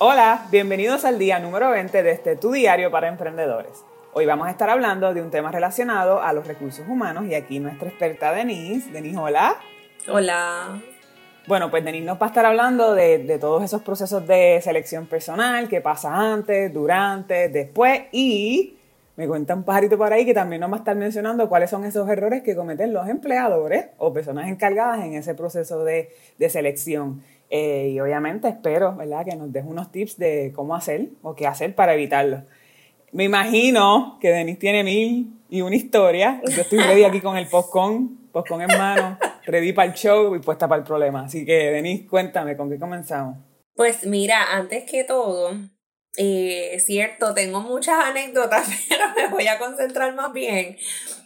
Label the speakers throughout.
Speaker 1: Hola, bienvenidos al día número 20 de este Tu Diario para Emprendedores. Hoy vamos a estar hablando de un tema relacionado a los recursos humanos y aquí nuestra experta Denise. Denise, hola.
Speaker 2: Hola.
Speaker 1: Bueno, pues Denise nos va a estar hablando de, de todos esos procesos de selección personal, qué pasa antes, durante, después y me cuenta un pajarito por ahí que también nos va a estar mencionando cuáles son esos errores que cometen los empleadores o personas encargadas en ese proceso de, de selección. Eh, y obviamente espero, ¿verdad?, que nos des unos tips de cómo hacer o qué hacer para evitarlo. Me imagino que Denise tiene mil y una historia. Yo estoy ready aquí con el postcon, postcon en mano, ready para el show y puesta para el problema. Así que, Denise, cuéntame, ¿con qué comenzamos?
Speaker 2: Pues mira, antes que todo, eh, cierto, tengo muchas anécdotas, pero me voy a concentrar más bien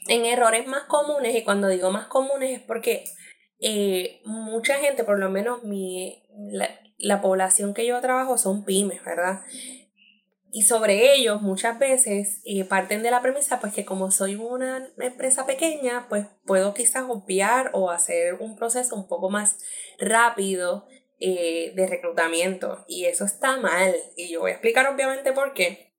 Speaker 2: en errores más comunes. Y cuando digo más comunes es porque eh, mucha gente, por lo menos mi, la, población que yo trabajo son pymes, ¿verdad? Y sobre ellos muchas veces eh, parten de la premisa pues que como soy una empresa pequeña pues puedo quizás obviar o hacer un proceso un poco más rápido eh, de reclutamiento. Y eso está mal. Y yo voy a explicar obviamente por qué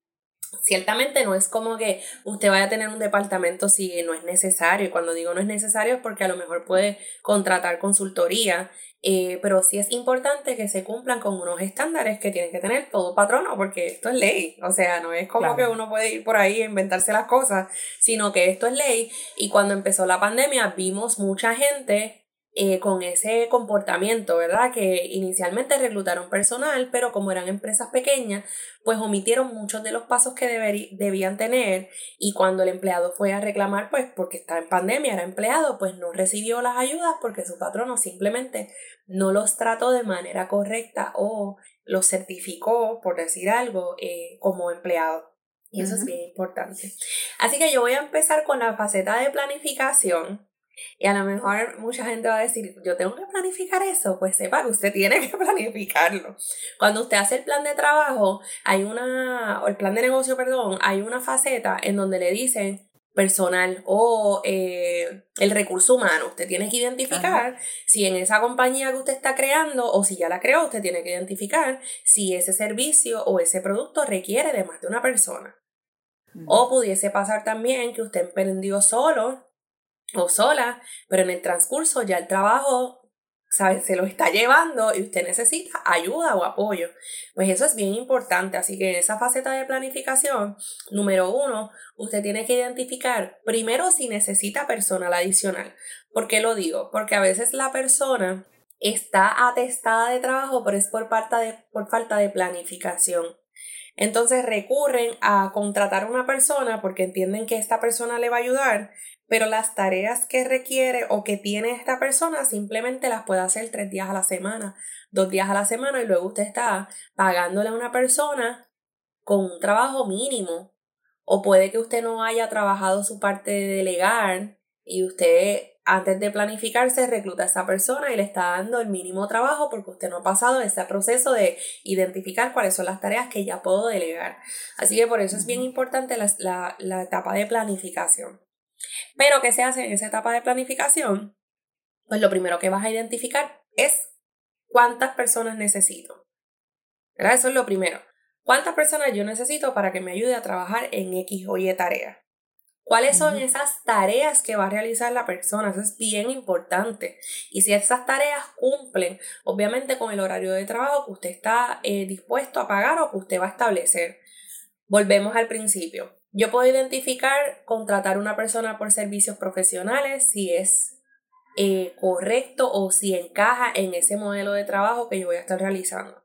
Speaker 2: ciertamente no es como que usted vaya a tener un departamento si no es necesario. Y cuando digo no es necesario es porque a lo mejor puede contratar consultoría, eh, pero sí es importante que se cumplan con unos estándares que tiene que tener todo patrono, porque esto es ley. O sea, no es como que uno puede ir por ahí e inventarse las cosas, sino que esto es ley. Y cuando empezó la pandemia vimos mucha gente eh, con ese comportamiento, ¿verdad? Que inicialmente reclutaron personal, pero como eran empresas pequeñas, pues omitieron muchos de los pasos que debían tener y cuando el empleado fue a reclamar, pues porque estaba en pandemia, era empleado, pues no recibió las ayudas porque su patrono simplemente no los trató de manera correcta o los certificó, por decir algo, eh, como empleado. Y eso es bien importante. Así que yo voy a empezar con la faceta de planificación y a lo mejor mucha gente va a decir, yo tengo que planificar eso. Pues sepa que usted tiene que planificarlo. Cuando usted hace el plan de trabajo, hay una, o el plan de negocio, perdón, hay una faceta en donde le dicen personal o eh, el recurso humano. Usted tiene que identificar si en esa compañía que usted está creando o si ya la creó, usted tiene que identificar si ese servicio o ese producto requiere de más de una persona. O pudiese pasar también que usted emprendió solo o sola, pero en el transcurso ya el trabajo se lo está llevando y usted necesita ayuda o apoyo. Pues eso es bien importante. Así que en esa faceta de planificación, número uno, usted tiene que identificar primero si necesita personal adicional. ¿Por qué lo digo? Porque a veces la persona está atestada de trabajo, pero es por, de, por falta de planificación. Entonces recurren a contratar a una persona porque entienden que esta persona le va a ayudar pero las tareas que requiere o que tiene esta persona simplemente las puede hacer tres días a la semana, dos días a la semana y luego usted está pagándole a una persona con un trabajo mínimo. O puede que usted no haya trabajado su parte de delegar y usted antes de planificarse recluta a esa persona y le está dando el mínimo trabajo porque usted no ha pasado ese proceso de identificar cuáles son las tareas que ya puedo delegar. Así que por eso es bien importante la, la etapa de planificación. Pero, ¿qué se hace en esa etapa de planificación? Pues lo primero que vas a identificar es cuántas personas necesito. ¿Verdad? Eso es lo primero. ¿Cuántas personas yo necesito para que me ayude a trabajar en X o Y tarea? ¿Cuáles son esas tareas que va a realizar la persona? Eso es bien importante. Y si esas tareas cumplen, obviamente, con el horario de trabajo que usted está eh, dispuesto a pagar o que usted va a establecer. Volvemos al principio. Yo puedo identificar, contratar a una persona por servicios profesionales si es eh, correcto o si encaja en ese modelo de trabajo que yo voy a estar realizando.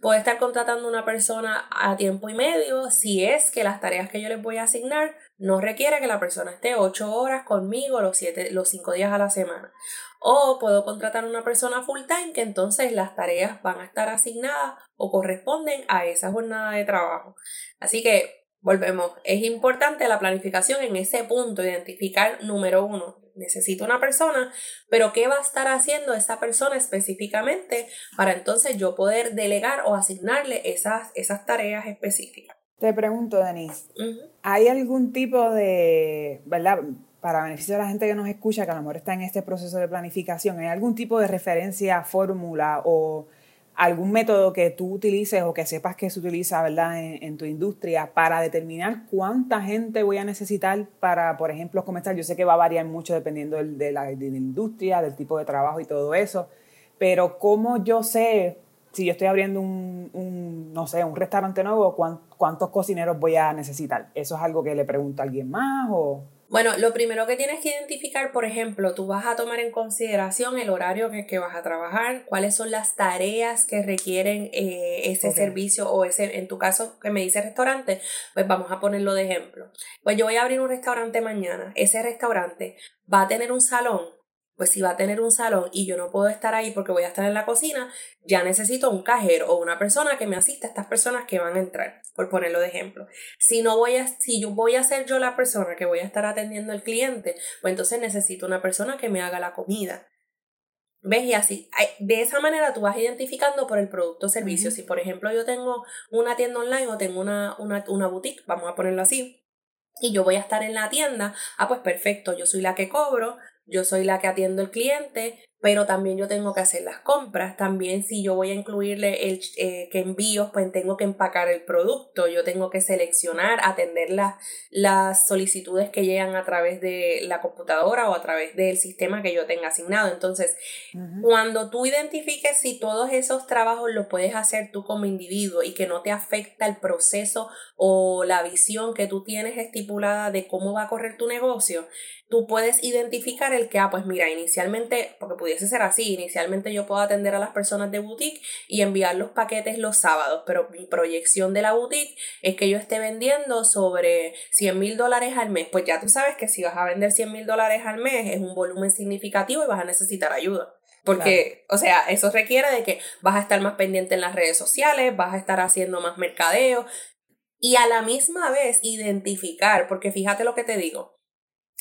Speaker 2: Puedo estar contratando una persona a tiempo y medio si es que las tareas que yo les voy a asignar no requiere que la persona esté ocho horas conmigo los, siete, los cinco días a la semana. O puedo contratar una persona full time que entonces las tareas van a estar asignadas o corresponden a esa jornada de trabajo. Así que volvemos, es importante la planificación en ese punto, identificar número uno, necesito una persona, pero ¿qué va a estar haciendo esa persona específicamente para entonces yo poder delegar o asignarle esas, esas tareas específicas?
Speaker 1: Te pregunto, Denise, ¿hay algún tipo de, verdad, para beneficio de la gente que nos escucha, que a lo mejor está en este proceso de planificación, ¿hay algún tipo de referencia, fórmula o algún método que tú utilices o que sepas que se utiliza, ¿verdad?, en, tu industria para determinar cuánta gente voy a necesitar para, por ejemplo, comenzar. Yo sé que va a variar mucho dependiendo de, la, industria, del tipo de trabajo y todo eso, pero ¿cómo yo sé si yo estoy abriendo un, no sé, un restaurante nuevo, ¿cuántos cocineros voy a necesitar? ¿Eso es algo que le pregunto a alguien más o...?
Speaker 2: Bueno, lo primero que tienes que identificar, por ejemplo, tú vas a tomar en consideración el horario que, que vas a trabajar, cuáles son las tareas que requieren eh, ese servicio o ese, en tu caso, que me dice restaurante, pues vamos a ponerlo de ejemplo. Pues yo voy a abrir un restaurante mañana. Ese restaurante va a tener un salón pues si va a tener un salón y yo no puedo estar ahí porque voy a estar en la cocina, ya necesito un cajero o una persona que me asista a estas personas que van a entrar, por ponerlo de ejemplo. Si no voy a, si yo voy a ser yo la persona que voy a estar atendiendo al cliente, pues entonces necesito una persona que me haga la comida. ¿Ves? Y así, de esa manera tú vas identificando por el producto o servicio. Si, por ejemplo, yo tengo una tienda online o tengo una, una, una boutique, vamos a ponerlo así, y yo voy a estar en la tienda, ah, pues perfecto, yo soy la que cobro, yo soy la que atiendo al cliente, pero también yo tengo que hacer las compras. También si yo voy a incluirle el eh, que envíos, pues tengo que empacar el producto, yo tengo que seleccionar, atender las solicitudes que llegan a través de la computadora o a través del sistema que yo tenga asignado. Entonces, cuando tú identifiques si todos esos trabajos los puedes hacer tú como individuo y que no te afecta el proceso o la visión que tú tienes estipulada de cómo va a correr tu negocio, tú puedes identificar el que, ah, pues mira, inicialmente, porque pudiese ser así, inicialmente yo puedo atender a las personas de boutique y enviar los paquetes los sábados, pero mi proyección de la boutique es que yo esté vendiendo sobre 100 mil dólares al mes. Pues ya tú sabes que si vas a vender 100 mil dólares al mes es un volumen significativo y vas a necesitar ayuda. Porque, o sea, eso requiere de que vas a estar más pendiente en las redes sociales, vas a estar haciendo más mercadeo y a la misma vez identificar, porque fíjate lo que te digo,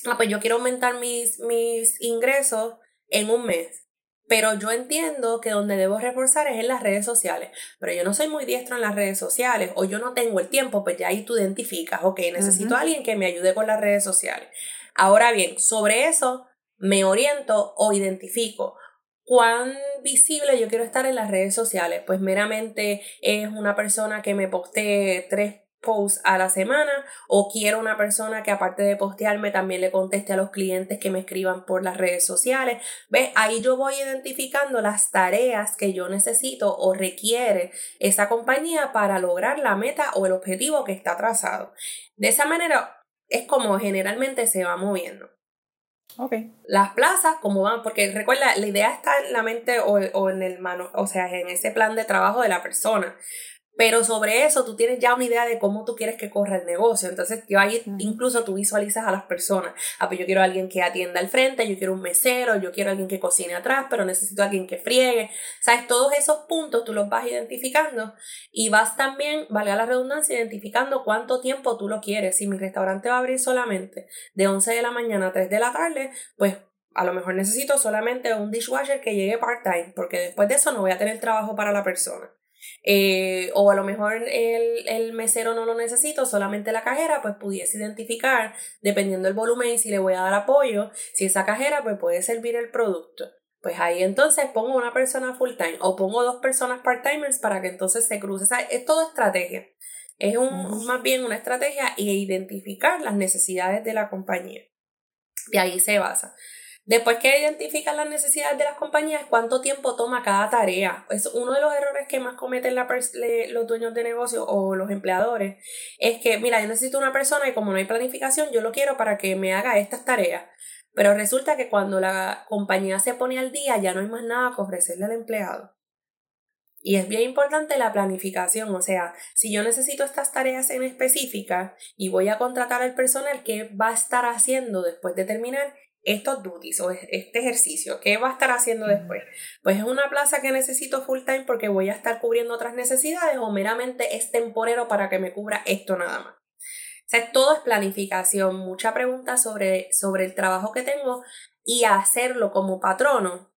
Speaker 2: ah, pues yo quiero aumentar mis, mis ingresos en un mes. Pero yo entiendo que donde debo reforzar es en las redes sociales. Pero yo no soy muy diestro en las redes sociales o yo no tengo el tiempo, pues ya ahí tú identificas, ok, necesito a alguien que me ayude con las redes sociales. Ahora bien, sobre eso me oriento o identifico cuán visible yo quiero estar en las redes sociales. Pues meramente es una persona que me postee tres posts a la semana o quiero una persona que aparte de postearme también le conteste a los clientes que me escriban por las redes sociales. ¿Ves? Ahí yo voy identificando las tareas que yo necesito o requiere esa compañía para lograr la meta o el objetivo que está trazado. De esa manera es como generalmente se va moviendo.
Speaker 1: Okay.
Speaker 2: Las plazas, como van, porque recuerda, la idea está en la mente o, o en el mano, o sea, en ese plan de trabajo de la persona. Pero sobre eso tú tienes ya una idea de cómo tú quieres que corra el negocio. Entonces, yo ahí incluso tú visualizas a las personas. Ah, pues yo quiero a alguien que atienda al frente, yo quiero un mesero, yo quiero a alguien que cocine atrás, pero necesito a alguien que friegue. ¿Sabes? Todos esos puntos tú los vas identificando y vas también, valga la redundancia, identificando cuánto tiempo tú lo quieres. Si mi restaurante va a abrir solamente de 11 de la mañana a 3 de la tarde, pues a lo mejor necesito solamente un dishwasher que llegue part-time, porque después de eso no voy a tener trabajo para la persona. Eh, o a lo mejor el, el, mesero no lo necesito, solamente la cajera, pues pudiese identificar, dependiendo del volumen y si le voy a dar apoyo, si esa cajera pues puede servir el producto. Pues ahí entonces pongo una persona full time o pongo dos personas part-timers para que entonces se cruce. es todo estrategia. Es un, más bien una estrategia e identificar las necesidades de la compañía. De ahí se basa. Después que identifican las necesidades de las compañías, cuánto tiempo toma cada tarea. Es uno de los errores que más cometen los dueños de negocio o los empleadores. Es que, mira, yo necesito una persona y como no hay planificación, yo lo quiero para que me haga estas tareas. Pero resulta que cuando la compañía se pone al día, ya no hay más nada que ofrecerle al empleado. Y es bien importante la planificación, o sea, si yo necesito estas tareas en específica y voy a contratar al personal, ¿qué va a estar haciendo después de terminar estos duties o este ejercicio, ¿qué va a estar haciendo después? Pues es una plaza que necesito full time porque voy a estar cubriendo otras necesidades o meramente es temporero para que me cubra esto nada más. O sea, todo es planificación, mucha pregunta sobre, sobre el trabajo que tengo y hacerlo como patrono.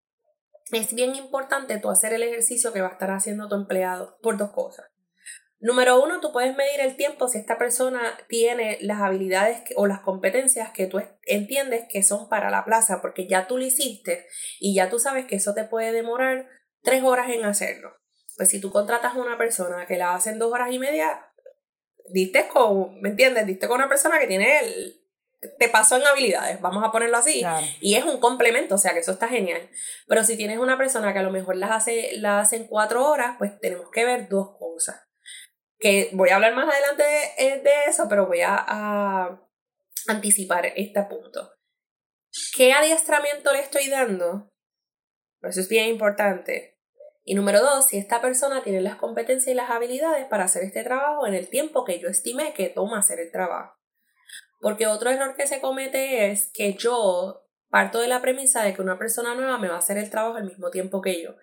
Speaker 2: Es bien importante tú hacer el ejercicio que va a estar haciendo tu empleado por dos cosas. Número uno, tú puedes medir el tiempo si esta persona tiene las habilidades o las competencias que tú entiendes que son para la plaza, porque ya tú lo hiciste y ya tú sabes que eso te puede demorar tres horas en hacerlo. Pues si tú contratas a una persona que la hace en dos horas y media, diste con, ¿me entiendes? Diste con una persona que tiene el, te pasó en habilidades, vamos a ponerlo así, y es un complemento, o sea que eso está genial. Pero si tienes una persona que a lo mejor las hace, las hace en cuatro horas, pues tenemos que ver dos cosas que voy a hablar más adelante de, de eso, pero voy a, a, anticipar este punto. ¿Qué adiestramiento le estoy dando? Eso es bien importante. Y número dos, si esta persona tiene las competencias y las habilidades para hacer este trabajo en el tiempo que yo estimé que toma hacer el trabajo. Porque otro error que se comete es que yo parto de la premisa de que una persona nueva me va a hacer el trabajo al mismo tiempo que yo.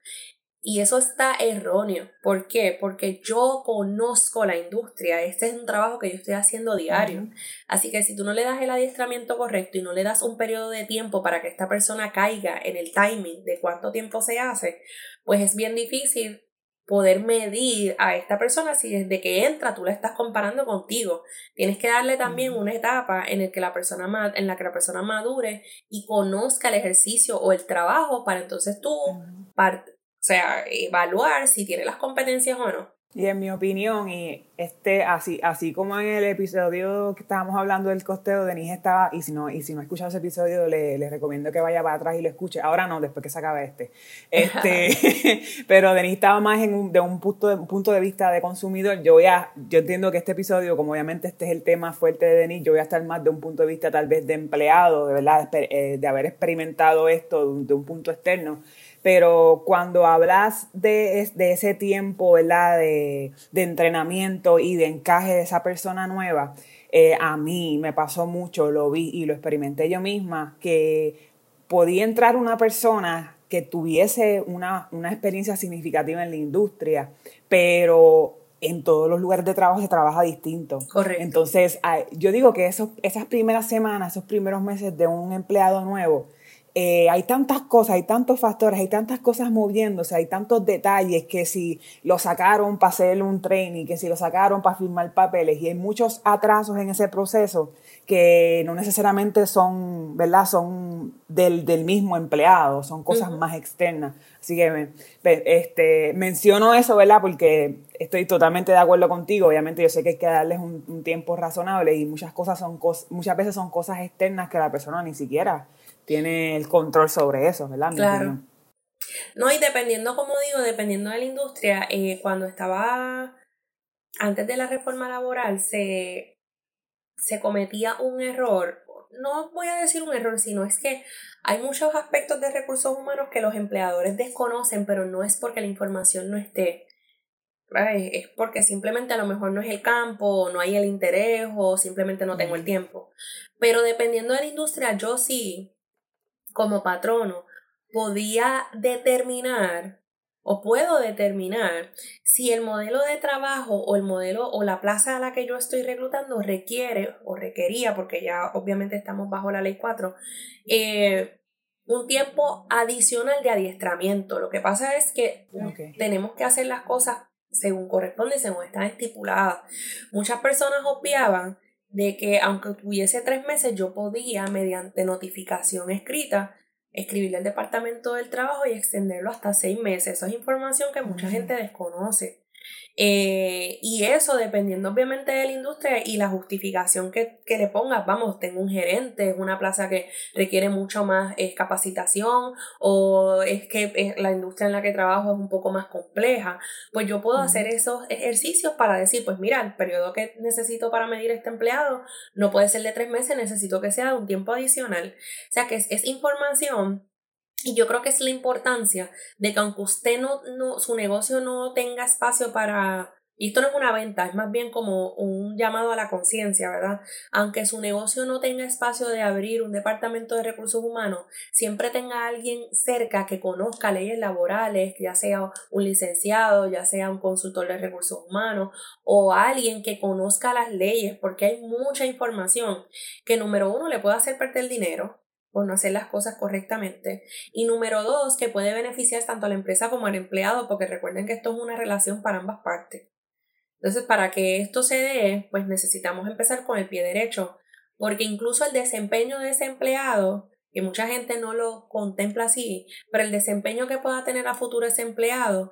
Speaker 2: Y eso está erróneo. ¿Por qué? Porque yo conozco la industria. Este es un trabajo que yo estoy haciendo diario. Así que si tú no le das el adiestramiento correcto y no le das un periodo de tiempo para que esta persona caiga en el timing de cuánto tiempo se hace, pues es bien difícil poder medir a esta persona si desde que entra tú la estás comparando contigo. Tienes que darle también una etapa en, el que la persona, en la que la persona madure y conozca el ejercicio o el trabajo para entonces tú sea, evaluar si tiene las competencias o no.
Speaker 1: Y en mi opinión, y este, así, así como en el episodio que estábamos hablando del costeo, Denise estaba, y si no, y si no ha escuchado ese episodio, le, le, recomiendo que vaya para atrás y lo escuche. Ahora no, después que se acabe este. este pero Denise estaba más en un, de un punto de, un punto de vista de consumidor. Yo voy a, yo entiendo que este episodio, como obviamente este es el tema fuerte de Denise, yo voy a estar más de un punto de vista tal vez de empleado, de verdad, de, eh, de haber experimentado esto de un punto externo pero cuando hablas de, de ese tiempo, ¿verdad? De, de, entrenamiento y de encaje de esa persona nueva, eh, a mí me pasó mucho, lo vi y lo experimenté yo misma, que podía entrar una persona que tuviese una, una experiencia significativa en la industria, pero en todos los lugares de trabajo se trabaja distinto.
Speaker 2: Correcto.
Speaker 1: Entonces, yo digo que esos, esas primeras semanas, esos primeros meses de un empleado nuevo, eh, hay tantas cosas, hay tantos factores, hay tantas cosas moviéndose, hay tantos detalles que si lo sacaron para hacer un training, que si lo sacaron para firmar papeles y hay muchos atrasos en ese proceso que no necesariamente son, ¿verdad? Son del, del mismo empleado, son cosas más externas. Así que este, menciono eso, ¿verdad? Porque estoy totalmente de acuerdo contigo. Obviamente yo sé que hay que darles un, un tiempo razonable y muchas cosas son muchas veces son cosas externas que la persona ni siquiera tiene el control sobre eso, ¿verdad?
Speaker 2: claro. No, y dependiendo, como digo, dependiendo de la industria, eh, cuando estaba antes de la reforma laboral se, se cometía un error, no voy a decir un error, sino es que hay muchos aspectos de recursos humanos que los empleadores desconocen, pero no es porque la información no esté. Es porque simplemente a lo mejor no es el campo, no hay el interés o simplemente no tengo el tiempo. Pero dependiendo de la industria, yo sí como patrono podía determinar o puedo determinar si el modelo de trabajo o el modelo o la plaza a la que yo estoy reclutando requiere o requería, porque ya obviamente estamos bajo la ley 4, eh, un tiempo adicional de adiestramiento. Lo que pasa es que tenemos que hacer las cosas según corresponde según están estipuladas. Muchas personas obviaban de que aunque tuviese tres meses, yo podía, mediante notificación escrita, escribirle al departamento del trabajo y extenderlo hasta seis meses. Eso es información que mucha gente desconoce. Eh, y eso dependiendo obviamente de la industria y la justificación que, que le pongas, vamos, tengo un gerente, es una plaza que requiere mucho más capacitación o es que eh, la industria en la que trabajo es un poco más compleja, pues yo puedo hacer esos ejercicios para decir, pues mira, el periodo que necesito para medir este empleado no puede ser de tres meses, necesito que sea de un tiempo adicional. O sea que es, es información y yo creo que es la importancia de que aunque usted no, no, su negocio no tenga espacio para, y esto no es una venta, es más bien como un llamado a la conciencia, ¿verdad? Aunque su negocio no tenga espacio de abrir un departamento de recursos humanos, siempre tenga alguien cerca que conozca leyes laborales, ya sea un licenciado, ya sea un consultor de recursos humanos o alguien que conozca las leyes, porque hay mucha información que número uno le puede hacer perder dinero, por no hacer las cosas correctamente. Y número dos, que puede beneficiar tanto a la empresa como al empleado, porque recuerden que esto es una relación para ambas partes. Entonces, para que esto se dé, pues necesitamos empezar con el pie derecho, porque incluso el desempeño de ese empleado, que mucha gente no lo contempla así, pero el desempeño que pueda tener a futuro ese empleado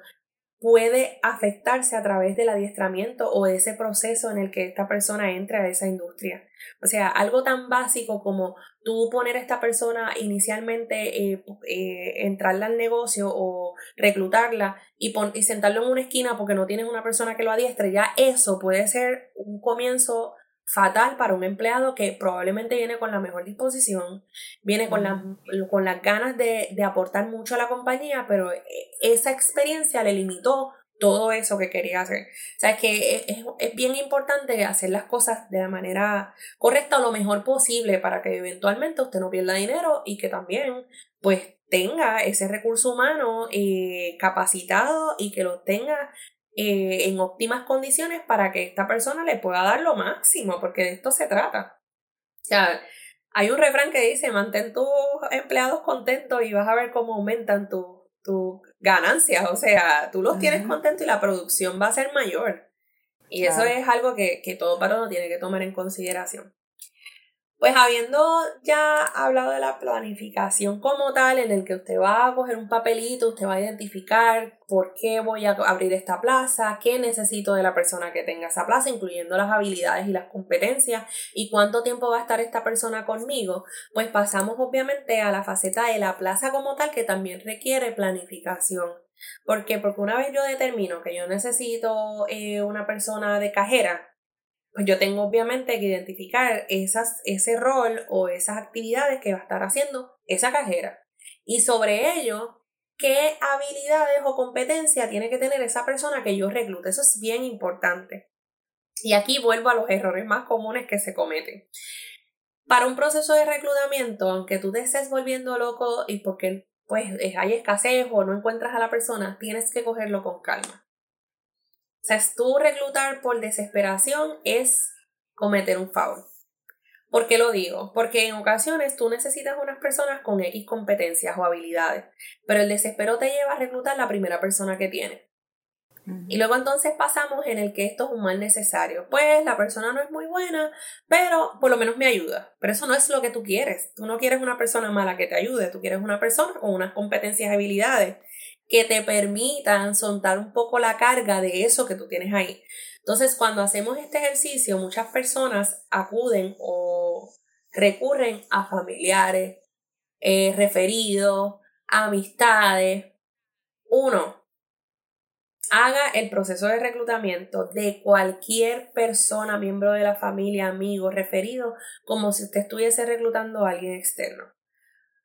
Speaker 2: puede afectarse a través del adiestramiento o ese proceso en el que esta persona entra a esa industria. O sea, algo tan básico como tú poner a esta persona inicialmente, eh, eh, entrarla al negocio o reclutarla y, y sentarlo en una esquina porque no tienes una persona que lo adiestre, ya eso puede ser un comienzo fatal para un empleado que probablemente viene con la mejor disposición, viene con, con las ganas de, de, aportar mucho a la compañía, pero eh, esa experiencia le limitó todo eso que quería hacer. O sea, es que es, es, bien importante hacer las cosas de la manera correcta o lo mejor posible para que eventualmente usted no pierda dinero y que también pues tenga ese recurso humano eh, capacitado y que lo tenga eh, en óptimas condiciones para que esta persona le pueda dar lo máximo, porque de esto se trata. O sea, hay un refrán que dice, mantén tus empleados contentos y vas a ver cómo aumentan tus ganancias. O sea, tú los tienes contentos y la producción va a ser mayor. Y eso es algo que, que todo patrono tiene que tomar en consideración. Pues habiendo ya hablado de la planificación como tal, en el que usted va a coger un papelito, usted va a identificar por qué voy a abrir esta plaza, qué necesito de la persona que tenga esa plaza, incluyendo las habilidades y las competencias, y cuánto tiempo va a estar esta persona conmigo, pues pasamos obviamente a la faceta de la plaza como tal, que también requiere planificación. ¿Por qué? Porque una vez yo determino que yo necesito eh, una persona de cajera, pues yo tengo obviamente que identificar esas, ese rol o esas actividades que va a estar haciendo esa cajera. Y sobre ello, qué habilidades o competencias tiene que tener esa persona que yo reclute. Eso es bien importante. Y aquí vuelvo a los errores más comunes que se cometen. Para un proceso de reclutamiento, aunque tú te estés volviendo loco y porque pues hay escasez o no encuentras a la persona, tienes que cogerlo con calma. O sea, tú reclutar por desesperación es cometer un favor. ¿Por qué lo digo? Porque en ocasiones tú necesitas unas personas con X competencias o habilidades, pero el desespero te lleva a reclutar la primera persona que tiene. Y luego entonces pasamos en el que esto es un mal necesario. Pues la persona no es muy buena, pero por lo menos me ayuda. Pero eso no es lo que tú quieres. Tú no quieres una persona mala que te ayude, tú quieres una persona con unas competencias y habilidades que te permitan soltar un poco la carga de eso que tú tienes ahí. Entonces, cuando hacemos este ejercicio, muchas personas acuden o recurren a familiares, eh, referidos, amistades. Uno, haga el proceso de reclutamiento de cualquier persona, miembro de la familia, amigo, referido, como si usted estuviese reclutando a alguien externo.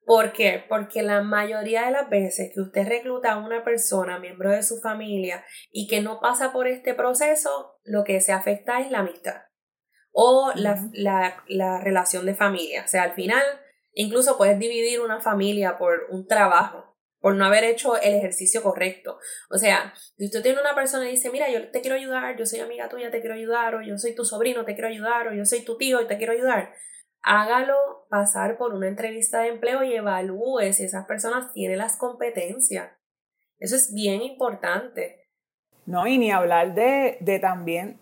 Speaker 2: ¿Por qué? Porque la mayoría de las veces que usted recluta a una persona, miembro de su familia, y que no pasa por este proceso, lo que se afecta es la amistad o la, la, relación de familia. O sea, al final, incluso puedes dividir una familia por un trabajo, por no haber hecho el ejercicio correcto. O sea, si usted tiene una persona y dice, mira, yo te quiero ayudar, yo soy amiga tuya, te quiero ayudar, o yo soy tu sobrino, te quiero ayudar, o yo soy tu tío y te quiero ayudar, hágalo pasar por una entrevista de empleo y evalúe si esas personas tienen las competencias. Eso es bien importante.
Speaker 1: No, y ni hablar de, de también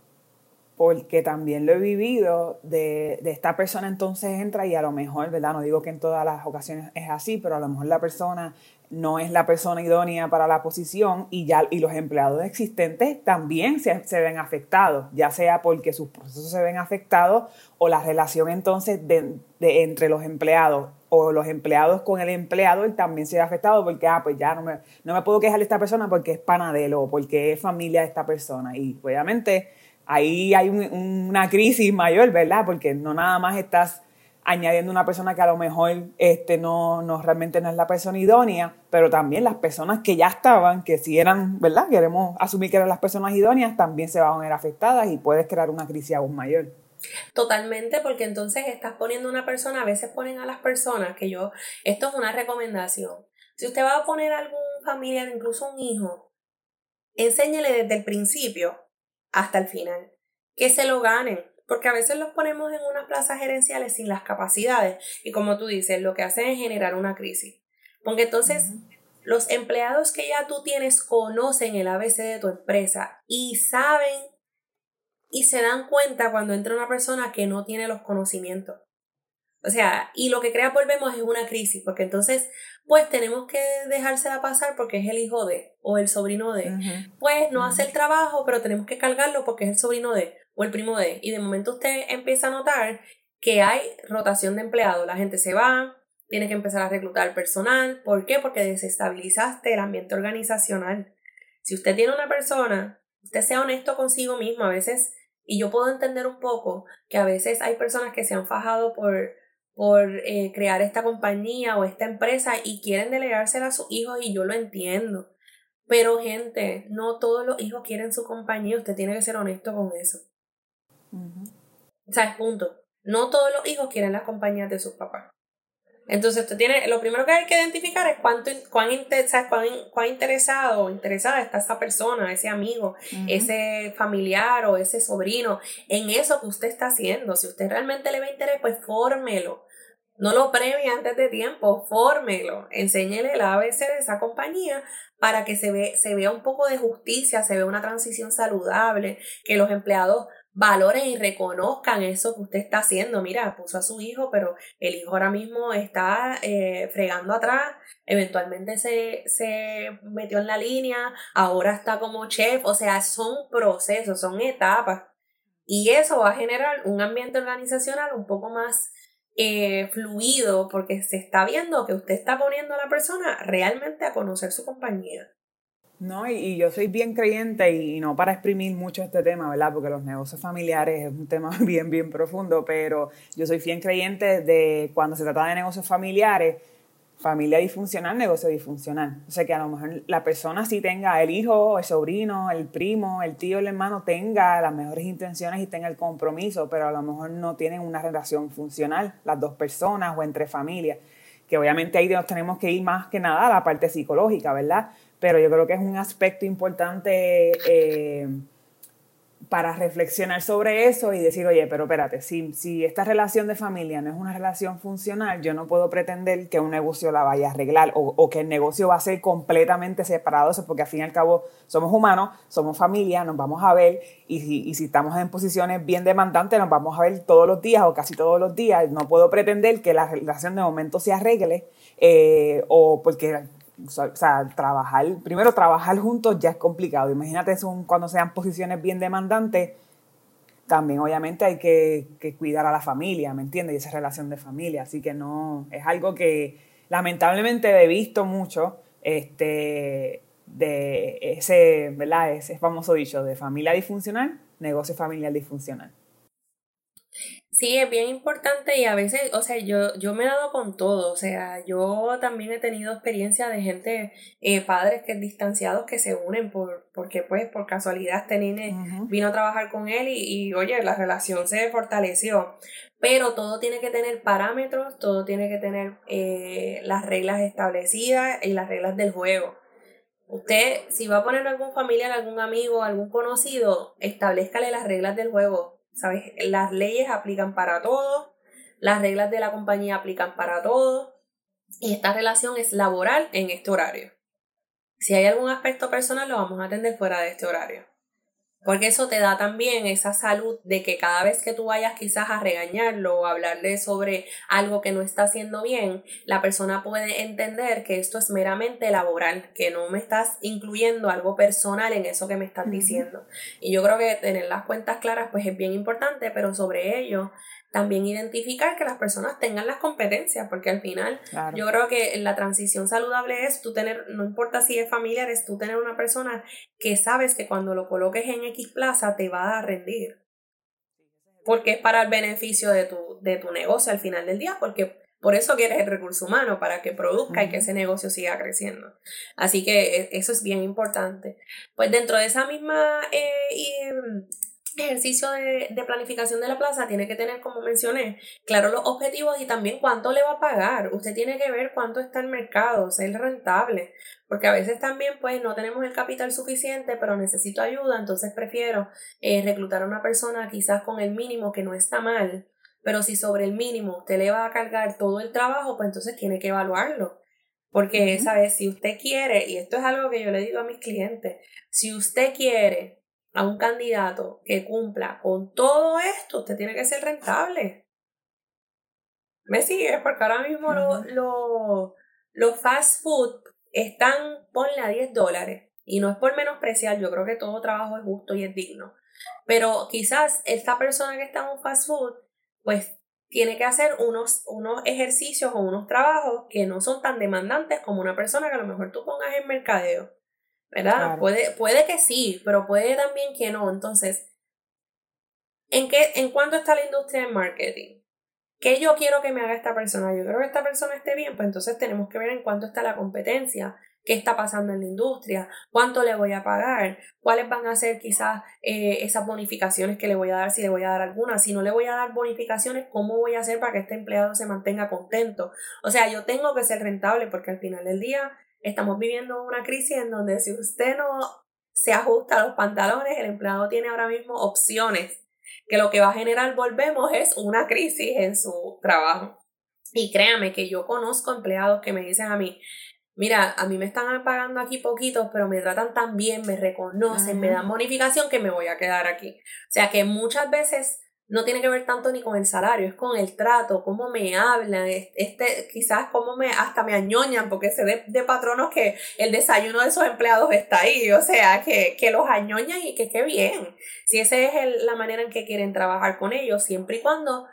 Speaker 1: porque también lo he vivido de, de, esta persona entonces entra y a lo mejor, ¿verdad? No digo que en todas las ocasiones es así, pero a lo mejor la persona no es la persona idónea para la posición y, ya, y los empleados existentes también se, se ven afectados, ya sea porque sus procesos se ven afectados o la relación entonces de, de, entre los empleados o los empleados con el empleado también se ve afectado porque, ah, pues ya no me, no me puedo quejar de esta persona porque es panadero o porque es familia de esta persona. Y obviamente ahí hay un, una crisis mayor, ¿verdad? Porque no nada más estás añadiendo una persona que a lo mejor este, no, no realmente no es la persona idónea, pero también las personas que ya estaban, que si eran, ¿verdad? Queremos asumir que eran las personas idóneas, también se van a ver afectadas y puedes crear una crisis aún mayor.
Speaker 2: Totalmente, porque entonces estás poniendo una persona, a veces ponen a las personas que yo, esto es una recomendación. Si usted va a poner a algún familiar, incluso un hijo, enséñele desde el principio hasta el final, que se lo ganen, porque a veces los ponemos en unas plazas gerenciales sin las capacidades y como tú dices, lo que hacen es generar una crisis. Porque entonces los empleados que ya tú tienes conocen el ABC de tu empresa y saben y se dan cuenta cuando entra una persona que no tiene los conocimientos. O sea, y lo que crea volvemos es una crisis, porque entonces, pues tenemos que dejársela pasar porque es el hijo de o el sobrino de. Pues no hace el trabajo, pero tenemos que cargarlo porque es el sobrino de o el primo de. Y de momento usted empieza a notar que hay rotación de empleados. La gente se va, tiene que empezar a reclutar personal. ¿Por qué? Porque desestabilizaste el ambiente organizacional. Si usted tiene una persona, usted sea honesto consigo mismo. A veces, y yo puedo entender un poco que a veces hay personas que se han fajado por, por eh, crear esta compañía o esta empresa y quieren delegársela a sus hijos y yo lo entiendo. Pero gente, no todos los hijos quieren su compañía, usted tiene que ser honesto con eso. O sea, es punto. No todos los hijos quieren las compañías de sus papás. Entonces, usted tiene, lo primero que hay que identificar es cuánto, cuán, cuán, cuán interesado o interesada está esa persona, ese amigo, ese familiar o ese sobrino en eso que usted está haciendo. Si usted realmente le ve interés, pues fórmelo. No lo premie antes de tiempo, fórmelo, enséñele el ABC de esa compañía para que se, ve, se vea un poco de justicia, se vea una transición saludable, que los empleados valoren y reconozcan eso que usted está haciendo. Mira, puso a su hijo, pero el hijo ahora mismo está eh, fregando atrás, eventualmente se, se metió en la línea, ahora está como chef, o sea, son procesos, son etapas. Y eso va a generar un ambiente organizacional un poco más eh, fluido porque se está viendo que usted está poniendo a la persona realmente a conocer su compañía.
Speaker 1: No, y, yo soy bien creyente y, no para exprimir mucho este tema, ¿verdad? Porque los negocios familiares es un tema bien, bien profundo, pero yo soy bien creyente de cuando se trata de negocios familiares, familia disfuncional, negocio disfuncional. O sea, que a lo mejor la persona sí tenga el hijo, el sobrino, el primo, el tío, el hermano, tenga las mejores intenciones y tenga el compromiso, pero a lo mejor no tienen una relación funcional, las dos personas o entre familias. Que obviamente ahí nos tenemos que ir más que nada a la parte psicológica, ¿verdad? pero yo creo que es un aspecto importante eh, para reflexionar sobre eso y decir, oye, pero espérate, si, si esta relación de familia no es una relación funcional, yo no puedo pretender que un negocio la vaya a arreglar o, que el negocio va a ser completamente separado, porque al fin y al cabo somos humanos, somos familia, nos vamos a ver y si, y si estamos en posiciones bien demandantes, nos vamos a ver todos los días o casi todos los días. No puedo pretender que la relación de momento se arregle eh, o porque o sea, trabajar, primero trabajar juntos ya es complicado. Imagínate eso cuando sean posiciones bien demandantes, también obviamente hay que, cuidar a la familia, ¿me entiendes? Y esa relación de familia. Así que no, es algo que lamentablemente he visto mucho, este, de ese, ¿verdad? Ese famoso dicho de familia disfuncional, negocio familiar disfuncional.
Speaker 2: Sí, es bien importante y a veces, o sea, yo, yo me he dado con todo, o sea, yo también he tenido experiencia de gente, eh, padres que distanciados que se unen por, porque pues por casualidad este nene vino a trabajar con él y, y, oye, la relación se fortaleció, pero todo tiene que tener parámetros, todo tiene que tener eh, las reglas establecidas y las reglas del juego. Usted, si va a poner algún familiar, algún amigo, algún conocido, establezcale las reglas del juego ¿sabes? Las leyes aplican para todos, las reglas de la compañía aplican para todos y esta relación es laboral en este horario. Si hay algún aspecto personal, lo vamos a atender fuera de este horario. Porque eso te da también esa salud de que cada vez que tú vayas quizás a regañarlo o hablarle sobre algo que no está haciendo bien, la persona puede entender que esto es meramente laboral, que no me estás incluyendo algo personal en eso que me estás diciendo. Y yo creo que tener las cuentas claras pues es bien importante, pero sobre ello también identificar que las personas tengan las competencias, porque al final yo creo que la transición saludable es tú tener, no importa si es familiar, es tú tener una persona que sabes que cuando lo coloques en X plaza te va a rendir. Porque es para el beneficio de tu, de tu negocio al final del día, porque por eso quieres el recurso humano, para que produzca y que ese negocio siga creciendo. Así que e, eso es bien importante. Pues dentro de esa misma eh, ejercicio de, planificación de la plaza tiene que tener, como mencioné, claro los objetivos y también cuánto le va a pagar. Usted tiene que ver cuánto está el mercado, ser rentable, porque a veces también pues no tenemos el capital suficiente, pero necesito ayuda, entonces prefiero eh, reclutar a una persona quizás con el mínimo que no está mal, pero si sobre el mínimo usted le va a cargar todo el trabajo, pues entonces tiene que evaluarlo. Porque, esa vez Si usted quiere, y esto es algo que yo le digo a mis clientes, si usted quiere a un candidato que cumpla con todo esto, usted tiene que ser rentable. ¿Me sigue? Porque ahora mismo los fast food están, ponle a 10 dólares. Y no es por menospreciar, yo creo que todo trabajo es justo y es digno. Pero quizás esta persona que está en un fast food, pues tiene que hacer unos, unos ejercicios o unos trabajos que no son tan demandantes como una persona que a lo mejor tú pongas en mercadeo. ¿Verdad? Puede, puede que sí, pero puede también que no. Entonces, ¿en, qué, ¿en cuánto está la industria del marketing? ¿Qué yo quiero que me haga esta persona? Yo quiero que esta persona esté bien, pues entonces tenemos que ver en cuánto está la competencia, qué está pasando en la industria, cuánto le voy a pagar, cuáles van a ser quizás eh, esas bonificaciones que le voy a dar, si le voy a dar alguna, si no le voy a dar bonificaciones, cómo voy a hacer para que este empleado se mantenga contento. O sea, yo tengo que ser rentable porque al final del día Estamos viviendo una crisis en donde si usted no se ajusta a los pantalones, el empleado tiene ahora mismo opciones que lo que va a generar, volvemos, es una crisis en su trabajo. Y créame que yo conozco empleados que me dicen a mí, mira, a mí me están pagando aquí poquito, pero me tratan tan bien, me reconocen, me dan bonificación que me voy a quedar aquí. O sea que muchas veces no tiene que ver tanto ni con el salario, es con el trato, cómo me hablan, este, quizás cómo me, hasta me añoñan, porque sé de, de patronos que el desayuno de esos empleados está ahí, o sea, que, que los añoñan y que qué bien. Si esa es la manera en que quieren trabajar con ellos, siempre y cuando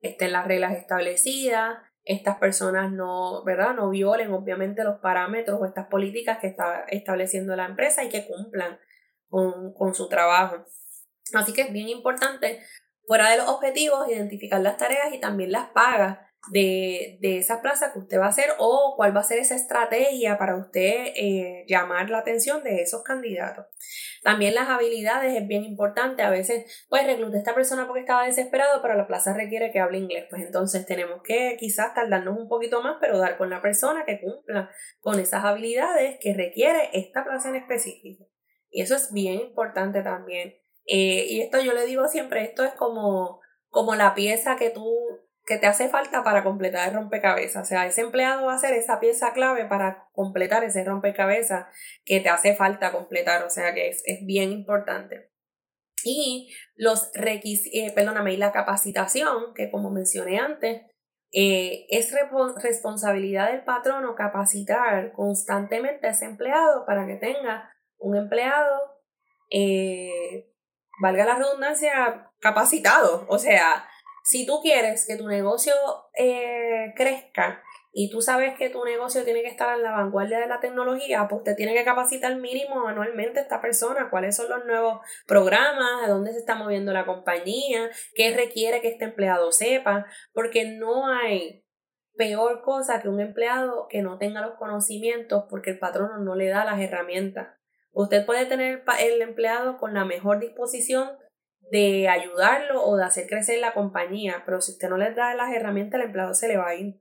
Speaker 2: estén las reglas establecidas, estas personas no, ¿verdad? No violen obviamente los parámetros o estas políticas que está estableciendo la empresa y que cumplan con, con su trabajo. Así que es bien importante fuera de los objetivos, identificar las tareas y también las pagas de, de esa plaza que usted va a hacer o cuál va a ser esa estrategia para usted eh, llamar la atención de esos candidatos. También las habilidades es bien importante. A veces, pues recluté a esta persona porque estaba desesperado, pero la plaza requiere que hable inglés. Pues entonces tenemos que quizás tardarnos un poquito más, pero dar con la persona que cumpla con esas habilidades que requiere esta plaza en específico. Y eso es bien importante también. Eh, y esto yo le digo siempre, esto es como, como la pieza que tú, que te hace falta para completar el rompecabezas. O sea, ese empleado va a ser esa pieza clave para completar ese rompecabezas que te hace falta completar. O sea, que es, es bien importante. Y los requisitos, eh, perdóname, y la capacitación, que como mencioné antes, eh, es responsabilidad del patrono capacitar constantemente a ese empleado para que tenga un empleado eh, valga la redundancia, capacitado. O sea, si tú quieres que tu negocio eh, crezca y tú sabes que tu negocio tiene que estar en la vanguardia de la tecnología, pues te tiene que capacitar mínimo anualmente esta persona, cuáles son los nuevos programas, a dónde se está moviendo la compañía, qué requiere que este empleado sepa, porque no hay peor cosa que un empleado que no tenga los conocimientos porque el patrono no le da las herramientas. Usted puede tener el empleado con la mejor disposición de ayudarlo o de hacer crecer la compañía, pero si usted no le da las herramientas, el empleado se le va a ir.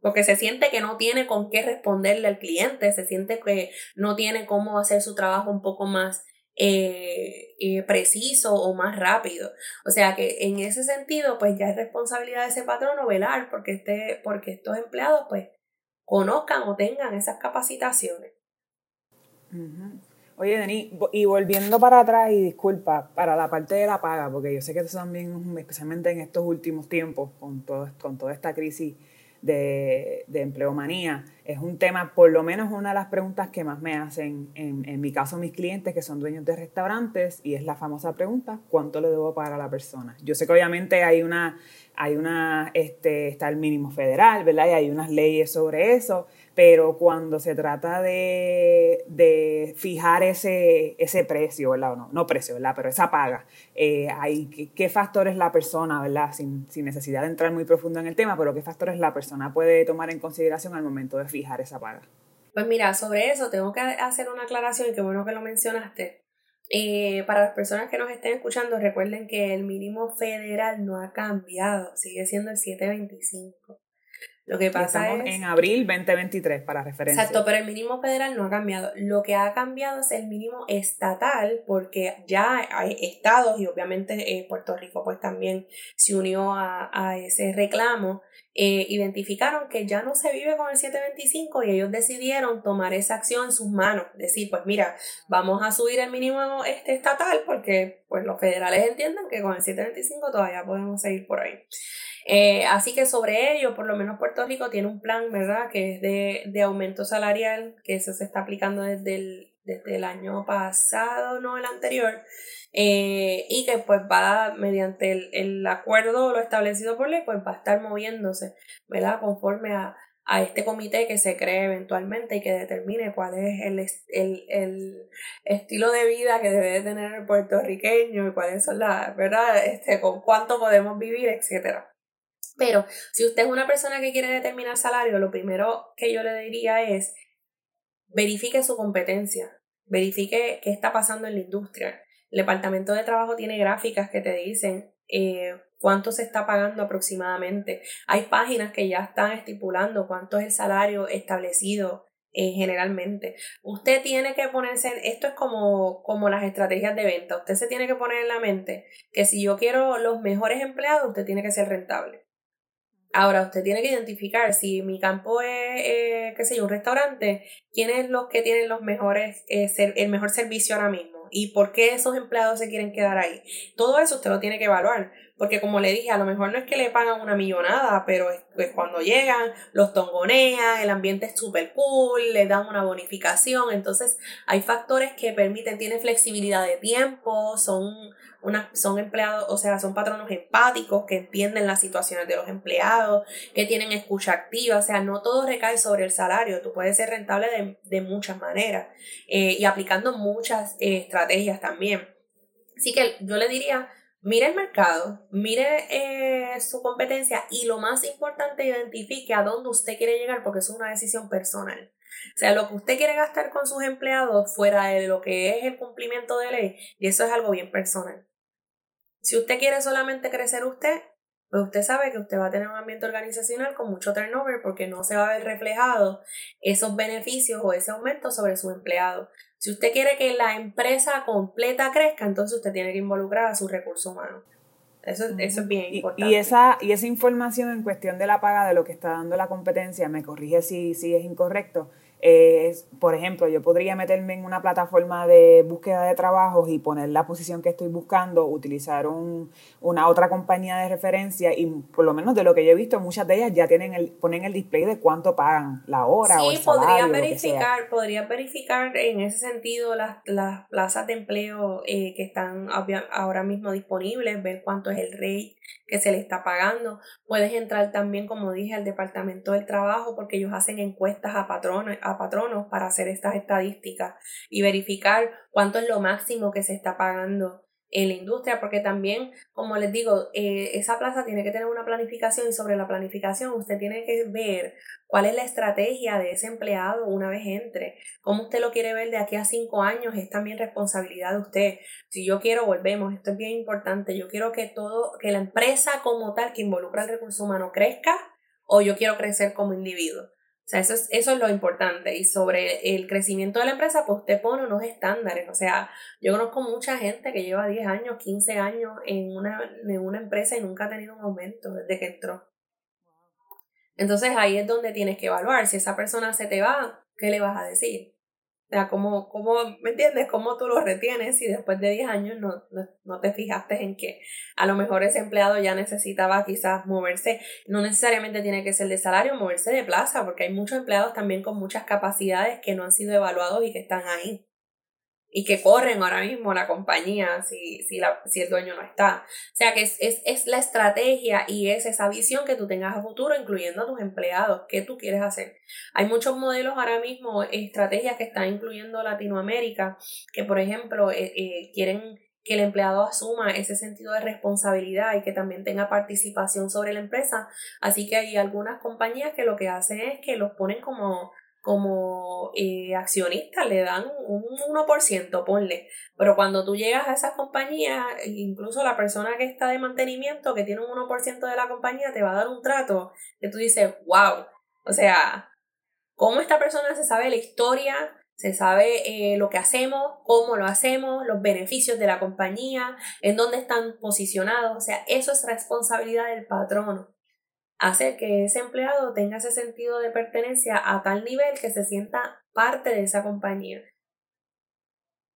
Speaker 2: Porque se siente que no tiene con qué responderle al cliente, se siente que no tiene cómo hacer su trabajo un poco más eh, eh, preciso o más rápido. O sea que en ese sentido, pues ya es responsabilidad de ese patrono velar porque, este, porque estos empleados pues conozcan o tengan esas capacitaciones.
Speaker 1: Oye, Denis, y volviendo para atrás, y disculpa, para la parte de la paga, porque yo sé que eso también, especialmente en estos últimos tiempos, con, todo, con toda esta crisis de, de empleomanía, es un tema, por lo menos una de las preguntas que más me hacen, en, en mi caso, mis clientes que son dueños de restaurantes, y es la famosa pregunta, ¿cuánto le debo pagar a la persona? Yo sé que obviamente hay una, hay una, este, está el mínimo federal, ¿verdad? Y hay unas leyes sobre eso, pero cuando se trata de, de fijar ese, ese precio, ¿verdad? O no, no precio, ¿verdad? Pero esa paga, eh, hay, ¿qué, factores la persona, ¿verdad? Sin, sin, necesidad de entrar muy profundo en el tema, pero qué factores la persona puede tomar en consideración al momento de fijar esa paga.
Speaker 2: Pues mira, sobre eso tengo que hacer una aclaración y qué bueno que lo mencionaste. Eh, para las personas que nos estén escuchando, recuerden que el mínimo federal no ha cambiado, sigue siendo el 725. Lo que pasa
Speaker 1: es. En abril 2023, para referencia.
Speaker 2: Exacto, pero el mínimo federal no ha cambiado. Lo que ha cambiado es el mínimo estatal, porque ya hay estados y obviamente eh, Puerto Rico, pues también se unió a, a ese reclamo. Eh, identificaron que ya no se vive con el 725 y ellos decidieron tomar esa acción en sus manos. Decir, pues mira, vamos a subir el mínimo este estatal porque pues los federales entienden que con el 725 todavía podemos seguir por ahí. Eh, así que sobre ello, por lo menos Puerto Rico tiene un plan, ¿verdad? Que es de, de aumento salarial, que eso se está aplicando desde el, desde el año pasado, no el anterior, eh, y que pues va mediante el, el acuerdo lo establecido por ley, pues va a estar moviéndose, ¿verdad? Conforme a, a este comité que se cree eventualmente y que determine cuál es el, el, el, estilo de vida que debe tener el puertorriqueño y cuáles son las, ¿verdad? Este, con cuánto podemos vivir, etcétera. Pero si usted es una persona que quiere determinar salario, lo primero que yo le diría es verifique su competencia, verifique qué está pasando en la industria. El Departamento de Trabajo tiene gráficas que te dicen eh, cuánto se está pagando aproximadamente. Hay páginas que ya están estipulando cuánto es el salario establecido eh, generalmente. Usted tiene que ponerse, esto es como, como las estrategias de venta, usted se tiene que poner en la mente que si yo quiero los mejores empleados, usted tiene que ser rentable. Ahora, usted tiene que identificar si mi campo es, eh, qué sé yo, un restaurante, quiénes los que tienen los mejores, el mejor servicio ahora mismo y por qué esos empleados se quieren quedar ahí. Todo eso usted lo tiene que evaluar, porque como le dije, a lo mejor no es que le pagan una millonada, pero es, pues cuando llegan, los tongonean, el ambiente es súper cool, le dan una bonificación, entonces hay factores que permiten, tiene flexibilidad de tiempo, son son empleados, o sea, son patronos empáticos que entienden las situaciones de los empleados, que tienen escucha activa, o sea, no todo recae sobre el salario, tú puedes ser rentable de, muchas maneras eh, y aplicando muchas eh, estrategias también. Así que yo le diría, mire el mercado, mire eh, su competencia y lo más importante, identifique a dónde usted quiere llegar porque es una decisión personal. O sea, lo que usted quiere gastar con sus empleados fuera de lo que es el cumplimiento de ley, y eso es algo bien personal. Si usted quiere solamente crecer usted, pues usted sabe que usted va a tener un ambiente organizacional con mucho turnover porque no se va a ver reflejado esos beneficios o ese aumento sobre su empleado. Si usted quiere que la empresa completa crezca, entonces usted tiene que involucrar a su recurso humano. Eso, eso, es bien importante.
Speaker 1: Y, esa, y esa información en cuestión de la paga de lo que está dando la competencia, me corrige si, si es incorrecto, por ejemplo, yo podría meterme en una plataforma de búsqueda de trabajos y poner la posición que estoy buscando, utilizar un, una otra compañía de referencia y por lo menos de lo que yo he visto, muchas de ellas ya tienen el, ponen el display de cuánto pagan la hora o el
Speaker 2: podría verificar, podría verificar en ese sentido las, las plazas de empleo eh, que están ahora mismo disponibles, ver cuánto es el rate que se le está pagando. Puedes entrar también, como dije, al Departamento del Trabajo porque ellos hacen encuestas a patronos, a patronos para hacer estas estadísticas y verificar cuánto es lo máximo que se está pagando en la industria, porque también, como les digo, eh, esa plaza tiene que tener una planificación y sobre la planificación usted tiene que ver cuál es la estrategia de ese empleado una vez entre, cómo usted lo quiere ver de aquí a cinco años, es también responsabilidad de usted. Si yo quiero, volvemos, esto es bien importante, yo quiero que todo, que la empresa como tal que involucra el recurso humano crezca o yo quiero crecer como individuo. O sea, eso es, eso es lo importante. Y sobre el crecimiento de la empresa, pues usted pone unos estándares. O sea, yo conozco mucha gente que lleva 10 años, 15 años en una, en una empresa y nunca ha tenido un aumento desde que entró. Entonces ahí es donde tienes que evaluar. Si esa persona se te va, ¿qué le vas a decir? O sea, ¿cómo, cómo, ¿me entiendes? ¿Cómo tú lo retienes si después de 10 años no, no, no, te fijaste en que a lo mejor ese empleado ya necesitaba quizás moverse? No necesariamente tiene que ser de salario, moverse de plaza, porque hay muchos empleados también con muchas capacidades que no han sido evaluados y que están ahí y que corren ahora mismo la compañía si, si, la, si el dueño no está. O sea que es, es, es, la estrategia y es esa visión que tú tengas a futuro, incluyendo a tus empleados, qué tú quieres hacer. Hay muchos modelos ahora mismo, estrategias que están incluyendo Latinoamérica, que por ejemplo eh, eh, quieren que el empleado asuma ese sentido de responsabilidad y que también tenga participación sobre la empresa. Así que hay algunas compañías que lo que hacen es que los ponen como como eh, accionista le dan un 1%, ponle. Pero cuando tú llegas a esas compañías, incluso la persona que está de mantenimiento, que tiene un 1% de la compañía, te va a dar un trato que tú dices, wow, o sea, cómo esta persona se sabe la historia, se sabe eh, lo que hacemos, cómo lo hacemos, los beneficios de la compañía, en dónde están posicionados, o sea, eso es responsabilidad del patrono hacer que ese empleado tenga ese sentido de pertenencia a tal nivel que se sienta parte de esa compañía.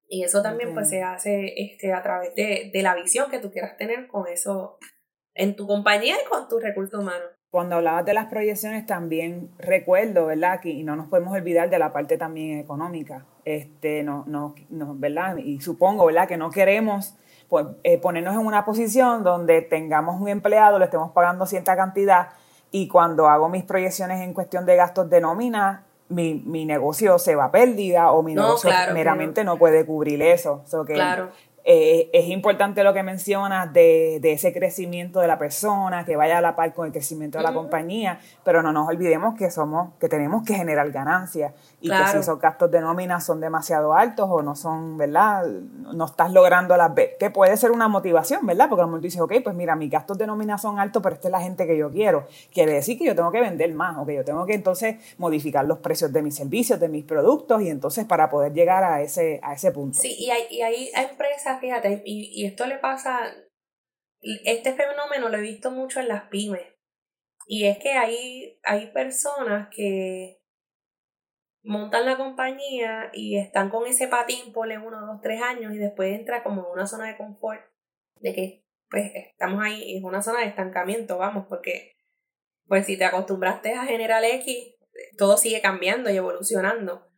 Speaker 2: Y eso también pues se hace este, a través de, de, la visión que tú quieras tener con eso en tu compañía y con tu recurso humano.
Speaker 1: Cuando hablabas de las proyecciones también recuerdo, ¿verdad? Que, y no nos podemos olvidar de la parte también económica. Este, no, no, no, ¿verdad? Y supongo, ¿verdad? Que no queremos pues, eh, ponernos en una posición donde tengamos un empleado, le estemos pagando cierta cantidad y cuando hago mis proyecciones en cuestión de gastos de nómina, mi, mi negocio se va a pérdida o mi negocio meramente no puede cubrir eso. que claro. Eh, es importante lo que mencionas de, de, ese crecimiento de la persona, que vaya a la par con el crecimiento de la compañía, pero no nos olvidemos que somos, que tenemos que generar ganancias y que si esos gastos de nómina son demasiado altos o no son, ¿verdad? No estás logrando las que puede ser una motivación, ¿verdad? Porque a lo mejor dices, ok, pues mira, mis gastos de nómina son altos, pero esta es la gente que yo quiero. Quiere decir que yo tengo que vender más, o que yo tengo que entonces modificar los precios de mis servicios, de mis productos, y entonces para poder llegar a ese, a ese punto.
Speaker 2: Sí, y hay, y hay empresas, fíjate, y, y esto le pasa, este fenómeno lo he visto mucho en las pymes. Y es que hay, hay personas que montan la compañía y están con ese patín por uno, dos, tres años y después entra como en una zona de confort de que pues estamos ahí, es una zona de estancamiento, vamos, porque pues si te acostumbraste a General X, todo sigue cambiando y evolucionando.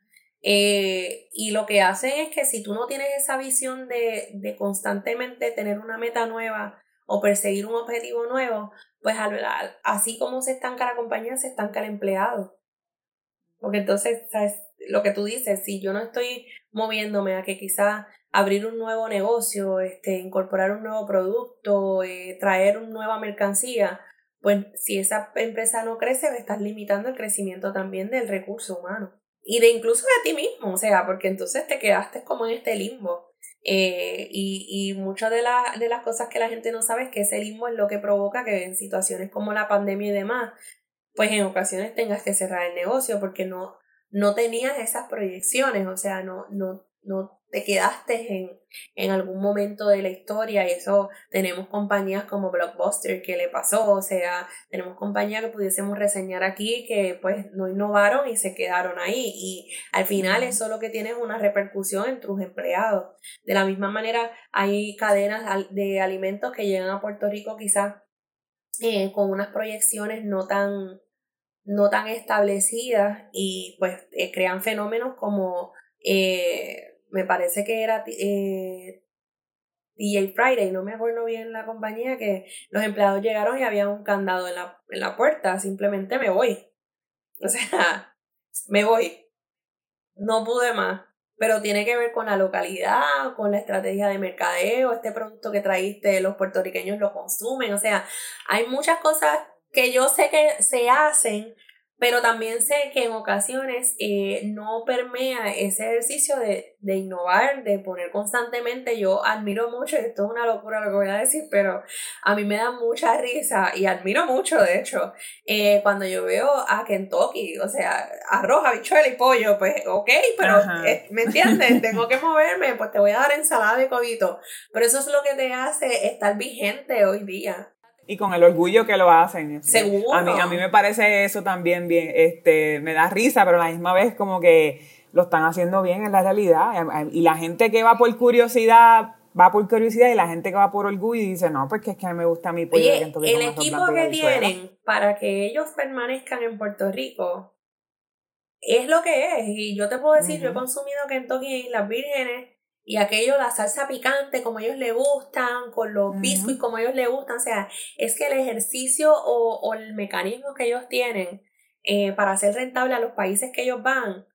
Speaker 2: Eh, y lo que hacen es que si tú no tienes esa visión de, de constantemente tener una meta nueva o perseguir un objetivo nuevo, pues así como se estanca la compañía, se estanca el empleado. Porque entonces, ¿sabes? Lo que tú dices, si yo no estoy moviéndome a que quizás abrir un nuevo negocio, este, incorporar un nuevo producto, eh, traer una nueva mercancía, pues si esa empresa no crece, estás limitando el crecimiento también del recurso humano. Y de incluso de ti mismo, o sea, porque entonces te quedaste como en este limbo. Eh, y, y muchas de, de las cosas que la gente no sabe es que ese limbo es lo que provoca que en situaciones como la pandemia y demás, pues en ocasiones tengas que cerrar el negocio porque no, no tenías esas proyecciones, o sea, no, no, no te quedaste en, en algún momento de la historia. Y eso tenemos compañías como Blockbuster que le pasó, o sea, tenemos compañías que pudiésemos reseñar aquí que pues no innovaron y se quedaron ahí. Y al final eso lo que tiene es una repercusión en tus empleados. De la misma manera hay cadenas de alimentos que llegan a Puerto Rico quizás eh, con unas proyecciones no tan, no tan establecidas y pues eh, crean fenómenos como eh, me parece que era DJ Friday, no me acuerdo bien la compañía, que los empleados llegaron y había un candado en la, en la puerta, simplemente me voy. O sea, me voy. No pude más pero tiene que ver con la localidad, con la estrategia de mercadeo, este producto que traíste, los puertorriqueños lo consumen, o sea, hay muchas cosas que yo sé que se hacen, pero también sé que en ocasiones eh, no permea ese ejercicio de, de, innovar, de poner constantemente. Yo admiro mucho, esto es una locura lo que voy a decir, pero a mí me da mucha risa y admiro mucho, de hecho, eh, cuando yo veo a Kentucky, o sea, arroz, habichuela y pollo, pues ok, pero eh, ¿me entiendes? Tengo que moverme, pues te voy a dar ensalada de codito, pero eso es lo que te hace estar vigente hoy día
Speaker 1: y con el orgullo que lo hacen.
Speaker 2: Seguro.
Speaker 1: A mí, a mí me parece eso también bien, este, me da risa, pero a la misma vez como que lo están haciendo bien en la realidad. Y la gente que va por curiosidad, va por curiosidad y la gente que va por orgullo y dice, no, pues que es que me gusta mi pollo
Speaker 2: Oye, El equipo que tienen para que ellos permanezcan en Puerto Rico es lo que es. Y yo te puedo decir, yo he consumido Kentucky en las vírgenes y aquello, la salsa picante como ellos le gustan, con los biscuits como ellos le gustan. O sea, es que el ejercicio o, o el mecanismo que ellos tienen eh, para hacer rentable a los países que ellos van,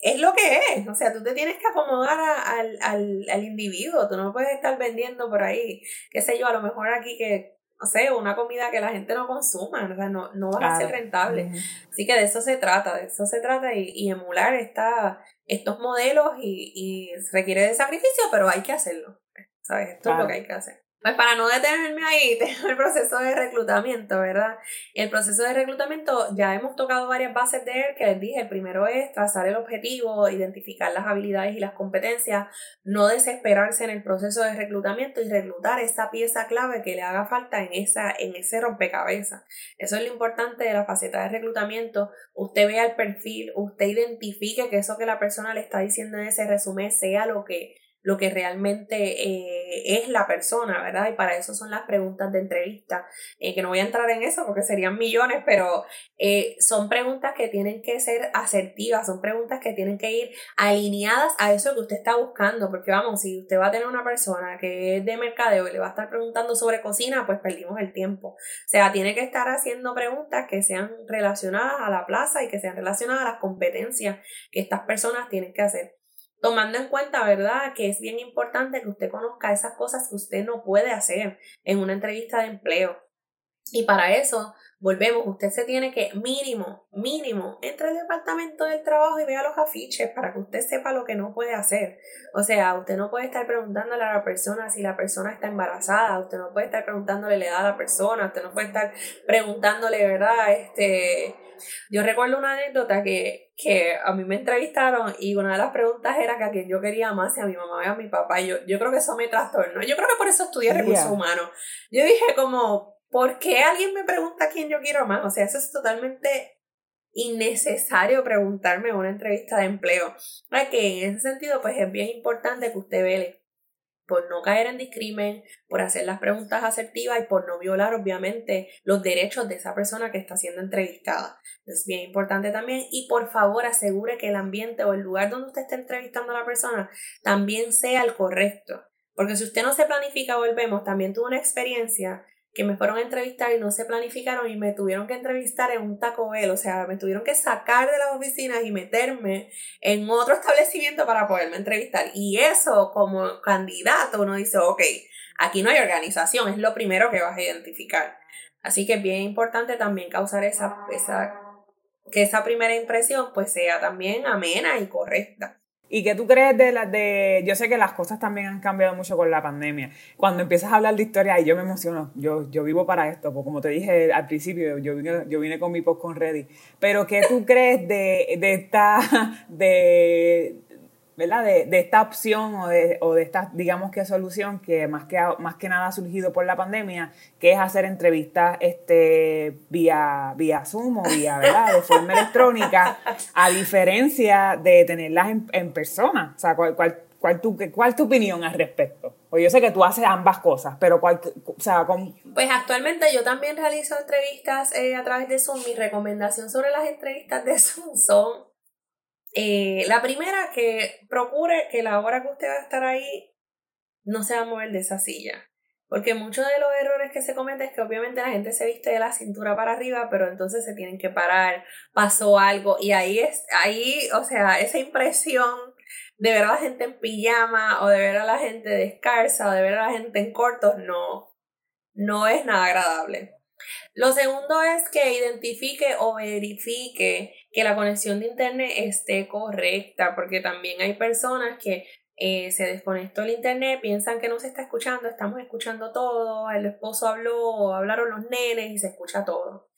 Speaker 2: es lo que es. O sea, tú te tienes que acomodar al, al, al individuo. Tú no puedes estar vendiendo por ahí, qué sé yo, a lo mejor aquí que no sé, una comida que la gente no consuma, o sea, no, no va a ser rentable. Así que de eso se trata, de eso se trata y, y emular esta, estos modelos y, y, requiere de sacrificio, pero hay que hacerlo, ¿sabes? Esto es lo que hay que hacer. Pues para no detenerme ahí, tengo el proceso de reclutamiento, ¿verdad? El proceso de reclutamiento, ya hemos tocado varias bases de él, que les dije, el primero es trazar el objetivo, identificar las habilidades y las competencias, no desesperarse en el proceso de reclutamiento y reclutar esa pieza clave que le haga falta en, esa, en ese rompecabezas. Eso es lo importante de la faceta de reclutamiento. Usted vea el perfil, usted identifique que eso que la persona le está diciendo en ese resumen sea lo que lo que realmente eh, es la persona, ¿verdad? Y para eso son las preguntas de entrevista, eh, que no voy a entrar en eso porque serían millones, pero eh, son preguntas que tienen que ser asertivas, son preguntas que tienen que ir alineadas a eso que usted está buscando, porque vamos, si usted va a tener una persona que es de mercadeo y le va a estar preguntando sobre cocina, pues perdimos el tiempo. O sea, tiene que estar haciendo preguntas que sean relacionadas a la plaza y que sean relacionadas a las competencias que estas personas tienen que hacer tomando en cuenta, ¿verdad?, que es bien importante que usted conozca esas cosas que usted no puede hacer en una entrevista de empleo. Y para eso, volvemos, usted se tiene que mínimo, mínimo, entre al departamento del trabajo y vea los afiches para que usted sepa lo que no puede hacer. O sea, usted no puede estar preguntándole a la persona si la persona está embarazada, usted no puede estar preguntándole la edad a la persona, usted no puede estar preguntándole, ¿verdad? Este, yo recuerdo una anécdota que, que a mí me entrevistaron y una de las preguntas era que a quien yo quería más, si a mi mamá o a mi papá. yo, yo creo que eso me trastornó. Yo creo que por eso estudié recursos humanos. Yo dije como, ¿por qué alguien me pregunta a quién yo quiero más? O sea, eso es totalmente innecesario preguntarme en una entrevista de empleo. Que en ese sentido, pues es bien importante que usted vele por no caer en discrimen, por hacer las preguntas asertivas y por no violar obviamente los derechos de esa persona que está siendo entrevistada. Es bien importante también y por favor asegure que el ambiente o el lugar donde usted esté entrevistando a la persona también sea el correcto. Porque si usted no se planifica, volvemos, también tuvo una experiencia que me fueron a entrevistar y no se planificaron y me tuvieron que entrevistar en un Taco Bell, o sea, me tuvieron que sacar de las oficinas y meterme en otro establecimiento para poderme entrevistar. Y eso como candidato uno dice, ok, aquí no hay organización, es lo primero que vas a identificar. Así que es bien importante también causar esa, esa que esa primera impresión pues sea también amena y correcta.
Speaker 1: ¿Y qué tú crees de las de.? Yo sé que las cosas también han cambiado mucho con la pandemia. Cuando empiezas a hablar de historia, y yo me emociono. Yo, yo vivo para esto, porque como te dije al principio, yo vine, yo vine con mi post con Ready. Pero ¿qué tú crees de, de esta. de ¿verdad? De, de, esta opción o de, o de esta, digamos que solución que más que, más que nada ha surgido por la pandemia, que es hacer entrevistas este, vía, vía Zoom o vía, ¿verdad? De forma electrónica, a diferencia de tenerlas en, en persona. O sea, ¿cuál, cuál, cuál, tu, ¿cuál tu opinión al respecto? Pues yo sé que tú haces ambas cosas, pero cuál, o sea, con...
Speaker 2: Pues actualmente yo también realizo entrevistas eh, a través de Zoom. Mi recomendación sobre las entrevistas de Zoom son eh, la primera, que procure que la hora que usted va a estar ahí no se va a mover de esa silla. Porque muchos de los errores que se cometen es que obviamente la gente se viste de la cintura para arriba, pero entonces se tienen que parar, pasó algo, y ahí es, ahí, o sea, esa impresión de ver a la gente en pijama, o de ver a la gente descalza, o de ver a la gente en cortos, no, no es nada agradable. Lo segundo es que identifique o verifique que la conexión de internet esté correcta, porque también hay personas que eh, se desconectó el internet, piensan que no se está escuchando, estamos escuchando todo, el esposo habló, hablaron los nenes y se escucha todo.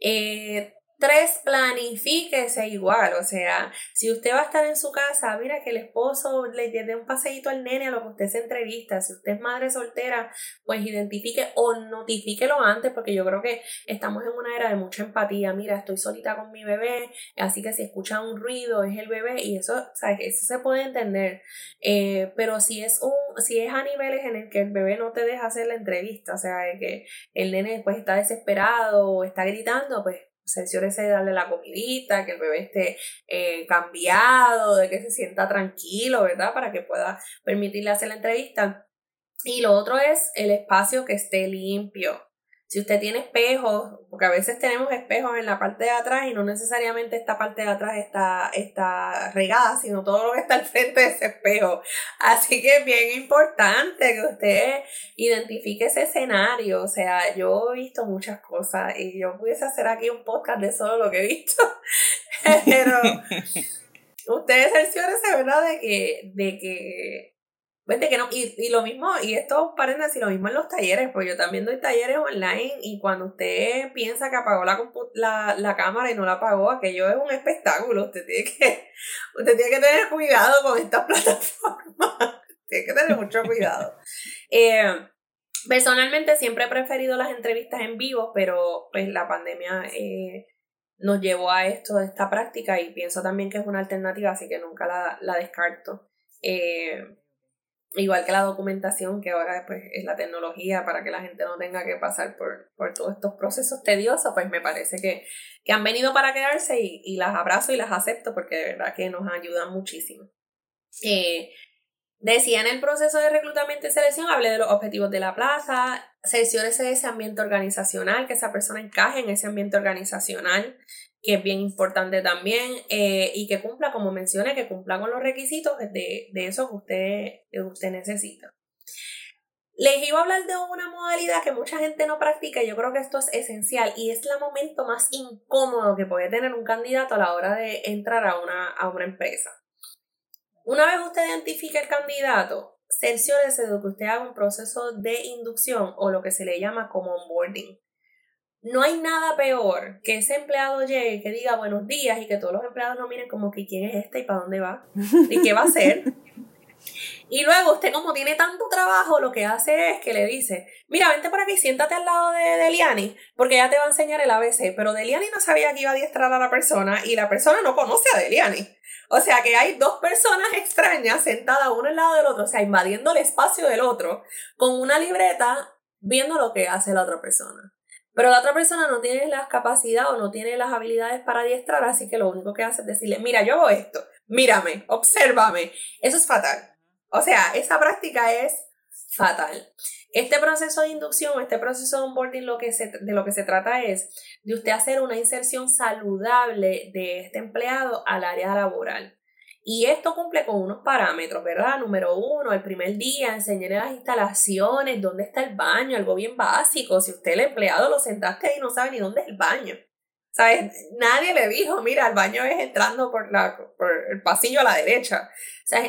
Speaker 2: Eh, Tres, planifíquese igual. O sea, si usted va a estar en su casa, mira que el esposo le dé un paseíto al nene a lo que usted se entrevista. Si usted es madre soltera, pues identifique o notifíquelo antes, porque yo creo que estamos en una era de mucha empatía. Mira, estoy solita con mi bebé, así que si escucha un ruido, es el bebé, y eso, ¿sabes? Eso se puede entender. Eh, pero si es un, si es a niveles en el que el bebé no te deja hacer la entrevista, o sea, que el nene después está desesperado o está gritando, pues cerciórese de darle la comidita, que el bebé esté eh, cambiado, de que se sienta tranquilo, ¿verdad? Para que pueda permitirle hacer la entrevista. Y lo otro es el espacio que esté limpio. Si usted tiene espejos, porque a veces tenemos espejos en la parte de atrás y no necesariamente esta parte de atrás está, está regada, sino todo lo que está al frente de ese espejo. Así que es bien importante que usted identifique ese escenario. O sea, yo he visto muchas cosas y yo pudiese hacer aquí un podcast de solo lo que he visto. Pero ustedes cerciórense, ¿verdad? De que, de que que no, y, y, lo mismo, y esto paréntesis, lo mismo en los talleres, pues yo también doy talleres online y cuando usted piensa que apagó la, la, la cámara y no la apagó, aquello es un espectáculo, usted tiene que, usted tiene que tener cuidado con estas plataformas, tiene que tener mucho cuidado. Eh, personalmente siempre he preferido las entrevistas en vivo, pero pues la pandemia eh, nos llevó a esto, a esta práctica y pienso también que es una alternativa, así que nunca la, la descarto. Eh, igual que la documentación, que ahora pues, es la tecnología para que la gente no tenga que pasar por, por todos estos procesos tediosos, pues me parece que, que han venido para quedarse y, y, las abrazo y las acepto porque de verdad que nos ayudan muchísimo. Eh, decía en el proceso de reclutamiento y selección, hablé de los objetivos de la plaza, cerciórese de ese ambiente organizacional, que esa persona encaje en ese ambiente organizacional, que es bien importante también, eh, y que cumpla, como mencioné, que cumpla con los requisitos de, de eso que usted, usted necesita. Les iba a hablar de una modalidad que mucha gente no practica y yo creo que esto es esencial y es el momento más incómodo que puede tener un candidato a la hora de entrar a una, a una empresa. Una vez usted identifique el candidato, cerciórese de que usted haga un proceso de inducción o lo que se le llama como onboarding. No hay nada peor que ese empleado llegue que diga buenos días y que todos los empleados no miren como que quién es este y para dónde va y qué va a hacer. Y luego usted como tiene tanto trabajo, lo que hace es que le dice, mira, vente por aquí, siéntate al lado de Deliani, porque ella te va a enseñar el ABC, pero Deliani no sabía que iba a adiestrar a la persona y la persona no conoce a Deliani. O sea que hay dos personas extrañas sentadas uno al lado del otro, o sea, invadiendo el espacio del otro, con una libreta viendo lo que hace la otra persona. Pero la otra persona no tiene las capacidades o no tiene las habilidades para adiestrar, así que lo único que hace es decirle, mira, yo hago esto, mírame, obsérvame. Eso es fatal. O sea, esa práctica es fatal. Este proceso de inducción, este proceso de onboarding, lo que de lo que se trata es de usted hacer una inserción saludable de este empleado al área laboral. Y esto cumple con unos parámetros, ¿verdad? Número uno, el primer día, enseñarle las instalaciones, dónde está el baño, algo bien básico. Si usted el empleado lo sentaste y no sabe ni dónde es el baño. ¿Sabes? Nadie le dijo, mira, el baño es entrando por, la, por el pasillo a la derecha. Sea,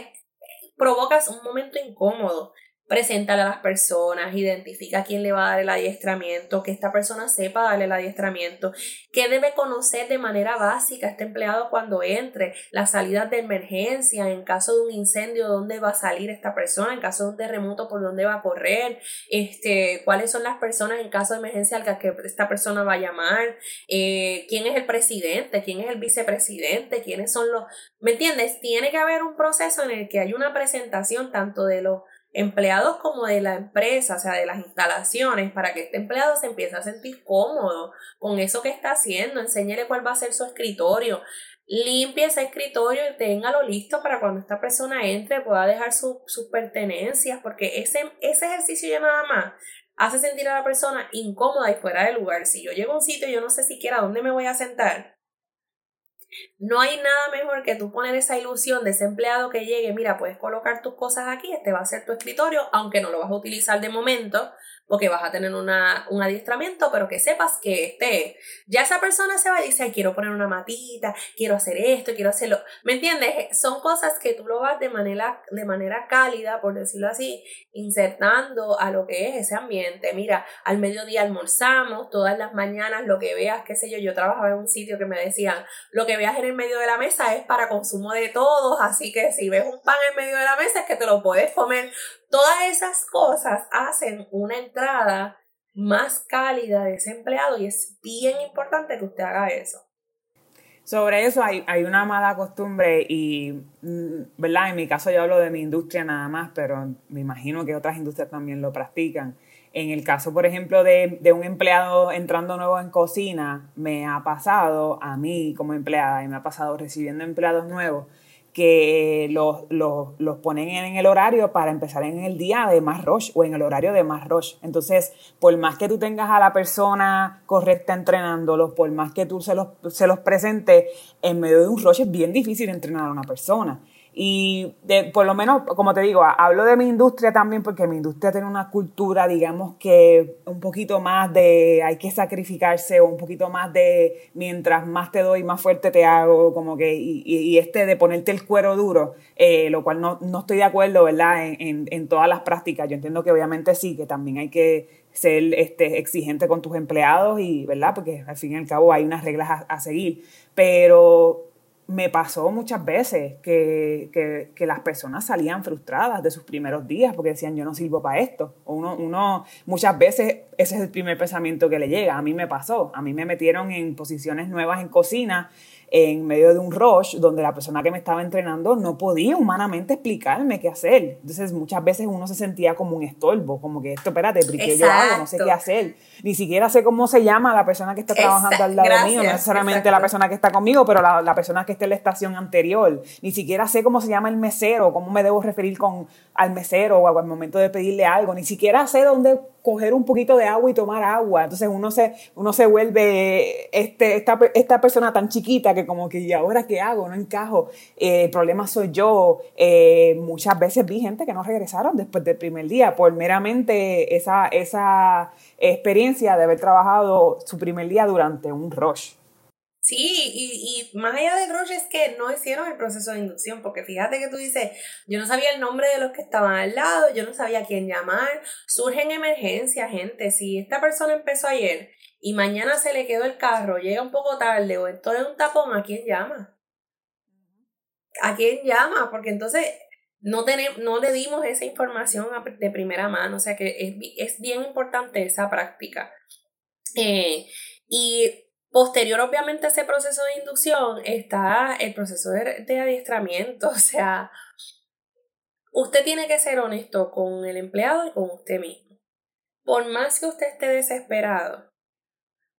Speaker 2: provocas un momento incómodo preséntale a las personas, identifica quién le va a dar el adiestramiento, que esta persona sepa darle el adiestramiento, qué debe conocer de manera básica este empleado cuando entre, las salidas de emergencia, en caso de un incendio, dónde va a salir esta persona, en caso de un terremoto, por dónde va a correr, este, cuáles son las personas en caso de emergencia al que esta persona va a llamar, eh, quién es el presidente, quién es el vicepresidente, quiénes son los, ¿me entiendes? Tiene que haber un proceso en el que hay una presentación tanto de los empleados como de la empresa, o sea, de las instalaciones, para que este empleado se empiece a sentir cómodo con eso que está haciendo, enséñele cuál va a ser su escritorio, limpie ese escritorio y téngalo listo para cuando esta persona entre pueda dejar sus pertenencias, porque ese, ese ejercicio ya nada más hace sentir a la persona incómoda y fuera de lugar. Si yo llego a un sitio y yo no sé siquiera dónde me voy a sentar, no hay nada mejor que tú poner esa ilusión de ese empleado que llegue, mira, puedes colocar tus cosas aquí, este va a ser tu escritorio, aunque no lo vas a utilizar de momento, porque vas a tener una, un adiestramiento, pero que sepas que este, ya esa persona se va y dice, quiero poner una matita, quiero hacer esto, quiero hacerlo. ¿Me entiendes? Son cosas que tú lo vas de manera, de manera cálida, por decirlo así, insertando a lo que es ese ambiente. Mira, al mediodía almorzamos, todas las mañanas lo que veas, qué sé yo, yo trabajaba en un sitio que me decían, lo que veas en el medio de la mesa es para consumo de todos, así que si ves un pan en medio de la mesa es que te lo puedes comer. Todas esas cosas hacen una entrada más cálida de ese empleado y es bien importante que usted haga eso.
Speaker 1: Sobre eso hay, hay una mala costumbre y, mm, ¿verdad? En mi caso yo hablo de mi industria nada más, pero me imagino que otras industrias también lo practican. En el caso, por ejemplo, de, de, un empleado entrando nuevo en cocina, me ha pasado a mí como empleada y me ha pasado recibiendo empleados nuevos que los, los, ponen en el horario para empezar en el día de más rush o en el horario de más rush. Entonces, por más que tú tengas a la persona correcta entrenándolos, por más que tú se los, se los presentes, en medio de un rush es bien difícil entrenar a una persona. Y de, por lo menos, como te digo, hablo de mi industria también porque mi industria tiene una cultura, digamos que un poquito más de hay que sacrificarse o un poquito más de mientras más te doy, más fuerte te hago, como que, y, y este de ponerte el cuero duro, eh, lo cual no, no, estoy de acuerdo, ¿verdad? En, en, en, todas las prácticas. Yo entiendo que obviamente sí, que también hay que ser este, exigente con tus empleados y, ¿verdad? Porque al fin y al cabo hay unas reglas a, a seguir. Pero me pasó muchas veces que, que, que, las personas salían frustradas de sus primeros días porque decían yo no sirvo para esto. O uno, uno, muchas veces ese es el primer pensamiento que le llega. A mí me pasó. A mí me metieron en posiciones nuevas en cocina en medio de un rush donde la persona que me estaba entrenando no podía humanamente explicarme qué hacer. Entonces muchas veces uno se sentía como un estorbo, como que esto, espérate, ¿qué yo hago? No sé qué hacer. Ni siquiera sé cómo se llama la persona que está trabajando al lado mío, no necesariamente la persona que está conmigo, pero la, la, persona que está en la estación anterior. Ni siquiera sé cómo se llama el mesero, cómo me debo referir con, al mesero o al momento de pedirle algo. Ni siquiera sé dónde coger un poquito de agua y tomar agua. Entonces uno se, uno se vuelve este, esta, esta persona tan chiquita que como que, ¿y ahora qué hago? No encajo. Eh, el problema soy yo. Eh, muchas veces vi gente que no regresaron después del primer día por meramente esa, esa experiencia de haber trabajado su primer día durante un rush.
Speaker 2: Sí, y, y, más allá del rush es que no hicieron el proceso de inducción, porque fíjate que tú dices, yo no sabía el nombre de los que estaban al lado, yo no sabía a quién llamar, surgen emergencias, gente, si esta persona empezó ayer y mañana se le quedó el carro, llega un poco tarde o estoy en un tapón, ¿a quién llama? ¿A quién llama? Porque entonces no, tenemos, no le dimos esa información de primera mano, o sea que es, es bien importante esa práctica. Eh, y Posterior, obviamente, a ese proceso de inducción está el proceso de, de, adiestramiento. O sea, usted tiene que ser honesto con el empleado y con usted mismo. Por más que usted esté desesperado,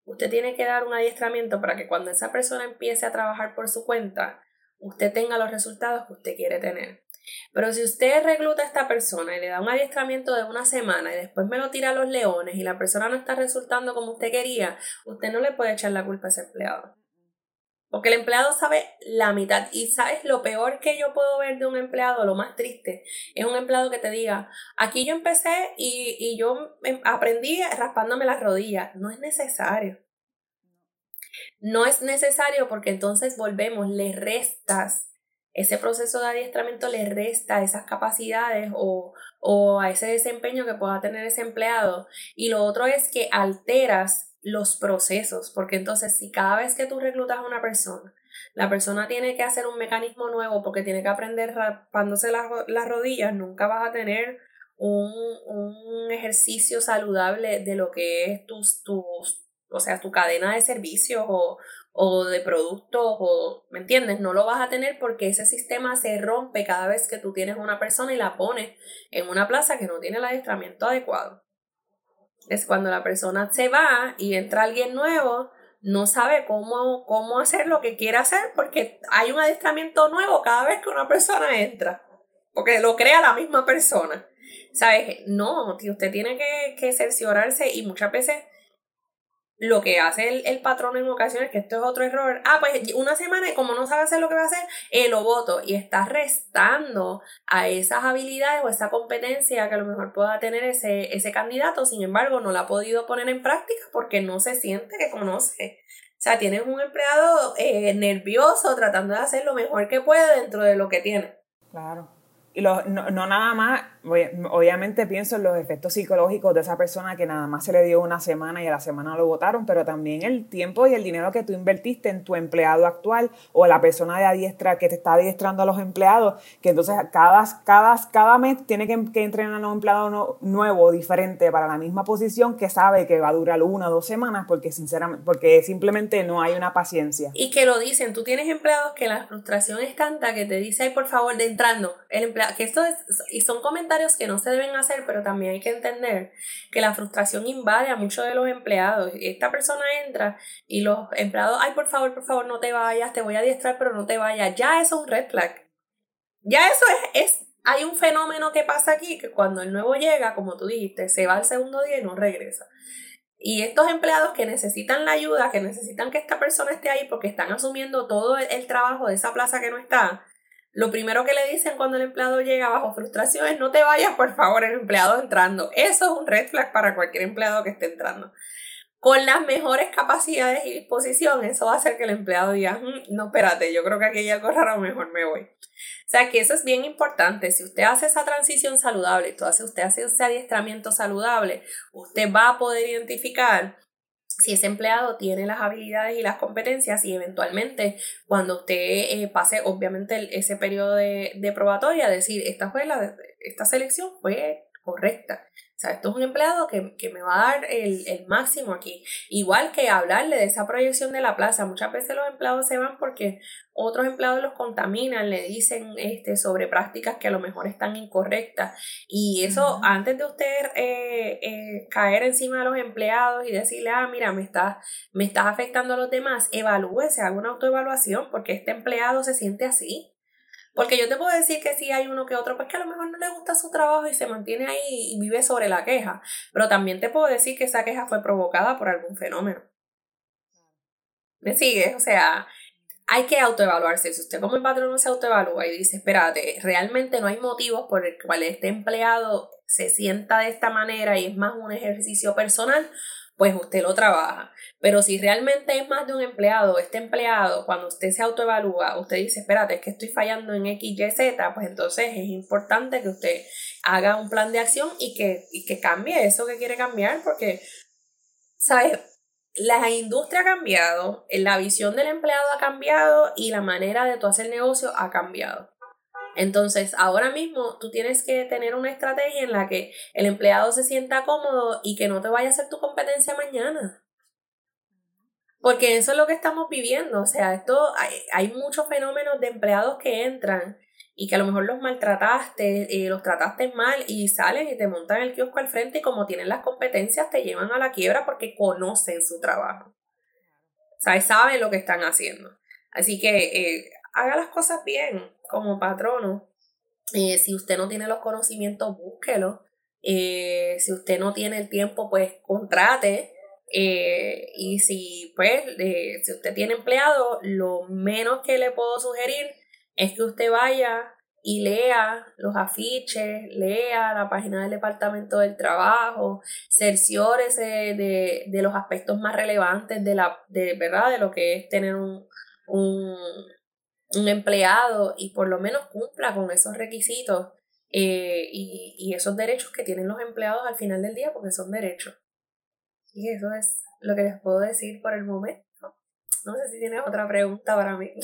Speaker 2: usted tiene que dar un adiestramiento para que cuando esa persona empiece a trabajar por su cuenta, usted tenga los resultados que usted quiere tener. Pero si usted recluta a esta persona y le da un adiestramiento de una semana y después me lo tira a los leones y la persona no está resultando como usted quería, usted no le puede echar la culpa a ese empleado. Porque el empleado sabe la mitad. Y sabes, lo peor que yo puedo ver de un empleado, lo más triste, es un empleado que te diga, aquí yo empecé y, y yo em, aprendí raspándome las rodillas. No es necesario. No es necesario porque entonces volvemos, le restas ese proceso de adiestramiento le resta esas capacidades o, o, a ese desempeño que pueda tener ese empleado. Y lo otro es que alteras los procesos, porque entonces si cada vez que tú reclutas a una persona, la persona tiene que hacer un mecanismo nuevo porque tiene que aprender rapándose las, las rodillas, nunca vas a tener un, un, ejercicio saludable de lo que es tus, tus, o sea, tu cadena de servicios o, o de productos o, ¿me entiendes? No lo vas a tener porque ese sistema se rompe cada vez que tú tienes una persona y la pones en una plaza que no tiene el adiestramiento adecuado. Es cuando la persona se va y entra alguien nuevo, no sabe cómo, cómo hacer lo que quiere hacer porque hay un adiestramiento nuevo cada vez que una persona entra, porque lo crea la misma persona. ¿Sabes? No, usted tiene que, que cerciorarse y muchas veces lo que hace el, el, patrón en ocasiones, que esto es otro error, ah, pues una semana y como no sabe hacer lo que va a hacer, eh, lo voto y está restando a esas habilidades o esa competencia que a lo mejor pueda tener ese, ese candidato, sin embargo no la ha podido poner en práctica porque no se siente que conoce. O sea, tienes un empleado eh, nervioso tratando de hacer lo mejor que puede dentro de lo que tiene.
Speaker 1: Claro. Y no, no nada más obviamente pienso en los efectos psicológicos de esa persona que nada más se le dio una semana y a la semana lo votaron, pero también el tiempo y el dinero que tú invertiste en tu empleado actual o la persona de adiestra que te está adiestrando a los empleados, que entonces cada, cada, cada mes tiene que, entrenar a un empleado nuevo, diferente para la misma posición que sabe que va a durar una o dos semanas porque sinceramente, porque simplemente no hay una paciencia.
Speaker 2: Y que lo dicen, tú tienes empleados que la frustración es tanta que te dice, ay, por favor, de entrando, el empleado, que esto es, y son comentarios que no se deben hacer, pero también hay que entender que la frustración invade a muchos de los empleados. Esta persona entra y los empleados, ay, por favor, por favor, no te vayas, te voy a adiestrar, pero no te vayas. Ya eso es un red flag. Ya eso es, es, hay un fenómeno que pasa aquí, que cuando el nuevo llega, como tú dijiste, se va al segundo día y no regresa. Y estos empleados que necesitan la ayuda, que necesitan que esta persona esté ahí porque están asumiendo todo el trabajo de esa plaza que no está, lo primero que le dicen cuando el empleado llega bajo frustración es no te vayas, por favor, el empleado entrando. Eso es un red flag para cualquier empleado que esté entrando. Con las mejores capacidades y disposición, eso va a hacer que el empleado diga, mm, no, espérate, yo creo que aquí hay algo raro, mejor me voy. O sea que eso es bien importante. Si usted hace esa transición saludable, si usted hace ese adiestramiento saludable, usted va a poder identificar si ese empleado tiene las habilidades y las competencias y eventualmente cuando usted eh, pase obviamente ese periodo de, de, probatoria, decir, esta, fue la, esta selección fue correcta. O sea, esto es un empleado que, que me va a dar el, el, máximo aquí. Igual que hablarle de esa proyección de la plaza. Muchas veces los empleados se van porque otros empleados los contaminan, le dicen este, sobre prácticas que a lo mejor están incorrectas. Y eso, antes de usted eh, eh, caer encima de los empleados y decirle, ah, mira, me estás, me estás afectando a los demás, evalúese, haga una autoevaluación porque este empleado se siente así. Porque yo te puedo decir que sí hay uno que otro, pues que a lo mejor no le gusta su trabajo y se mantiene ahí y vive sobre la queja. Pero también te puedo decir que esa queja fue provocada por algún fenómeno. ¿Me sigues? O sea, hay que autoevaluarse. Si usted como el patrón no se autoevalúa y dice, espérate, realmente no hay motivos por el cual este empleado se sienta de esta manera y es más un ejercicio personal, pues usted lo trabaja. Pero si realmente es más de un empleado, este empleado, cuando usted se autoevalúa, usted dice, espérate, es que estoy fallando en X, Y, Z, pues entonces es importante que usted haga un plan de acción y que, y que cambie eso que quiere cambiar, porque, ¿sabes? La industria ha cambiado, la visión del empleado ha cambiado y la manera de tú hacer negocio ha cambiado. Entonces, ahora mismo tú tienes que tener una estrategia en la que el empleado se sienta cómodo y que no te vaya a hacer tu competencia mañana. Porque eso es lo que estamos viviendo. O sea, esto hay, muchos fenómenos de empleados que entran y que a lo mejor los maltrataste, eh, los trataste mal y salen y te montan el kiosco al frente y como tienen las competencias te llevan a la quiebra porque conocen su trabajo. O sea, saben lo que están haciendo. Así que eh, haga las cosas bien como patrono. Eh, si usted no tiene los conocimientos, búsquelo. Eh, si usted no tiene el tiempo, pues contrate. Eh, y si, pues, si usted tiene empleado, lo menos que le puedo sugerir es que usted vaya y lea los afiches, lea la página del Departamento del Trabajo, cerciórese de, de los aspectos más relevantes de la, de verdad, de lo que es tener un, un, un empleado y por lo menos cumpla con esos requisitos eh, y, y, esos derechos que tienen los empleados al final del día, porque son derechos. Y eso es lo que les puedo decir por el momento. No sé si tienes otra pregunta para mí.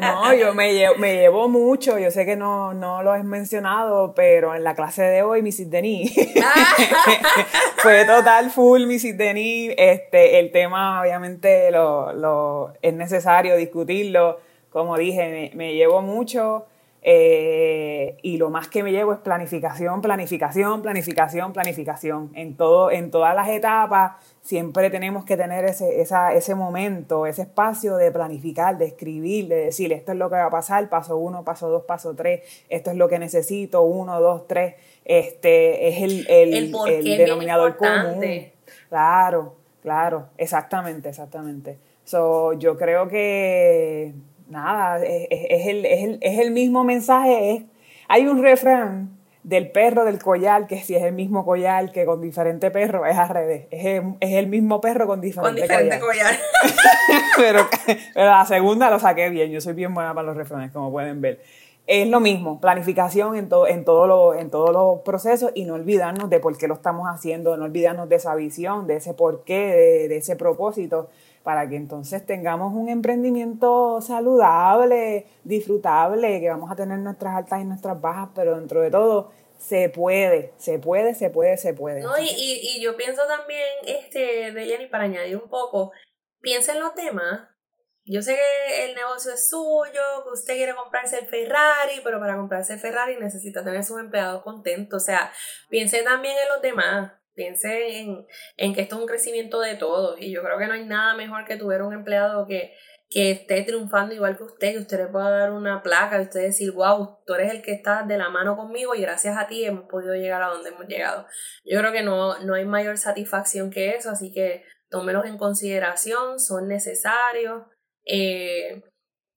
Speaker 1: No, yo me llevo, me llevo mucho, yo sé que no, no lo has mencionado, pero en la clase de hoy, Mrs. Denis, fue total full Mrs. Denis, este, el tema obviamente lo, lo, es necesario discutirlo, como dije, me, llevo mucho eh, y lo más que me llevo es planificación, planificación, planificación, planificación. En, todo, en todas las etapas siempre tenemos que tener ese, ese momento, ese espacio de planificar, de escribir, de decir, esto es lo que va a pasar, paso uno, paso dos, paso tres, esto es lo que necesito, uno, dos, tres. Este es el, el, el, denominador común. Claro Claro, exactamente, exactamente. So, yo creo que, nada, es, es, el, es, el, es el mismo mensaje. Es, hay un refrán del perro del collar, que si es el mismo collar que con diferente perro, es al revés. Es el, es el mismo perro con diferente,
Speaker 2: con diferente collar.
Speaker 1: pero, pero, la segunda lo saqué bien. Yo soy bien buena para los refranes, como pueden ver. Es lo mismo, planificación en, todo en, todo lo, en todos los procesos y no olvidarnos de por qué lo estamos haciendo, no olvidarnos de esa visión, de ese porqué, de, de ese propósito para que entonces tengamos un emprendimiento saludable, disfrutable, que vamos a tener nuestras altas y nuestras bajas, pero dentro de todo se puede, se puede, se puede, se puede.
Speaker 2: No, y, y, yo pienso también, este, de Jenny, para añadir un poco, piensa en los temas. Yo sé que el negocio es suyo, que usted quiere comprarse el Ferrari, pero para comprarse el Ferrari necesita tener sus empleados contentos. O sea, piense también en los demás piense en, que esto es un crecimiento de todos y yo creo que no hay nada mejor que tuviera un empleado que, que esté triunfando igual que usted, que usted le pueda dar una placa y usted decir, wow, tú eres el que está de la mano conmigo y gracias a ti hemos podido llegar a donde hemos llegado. Yo creo que no, no hay mayor satisfacción que eso, así que tómelos en consideración, son necesarios. Eh,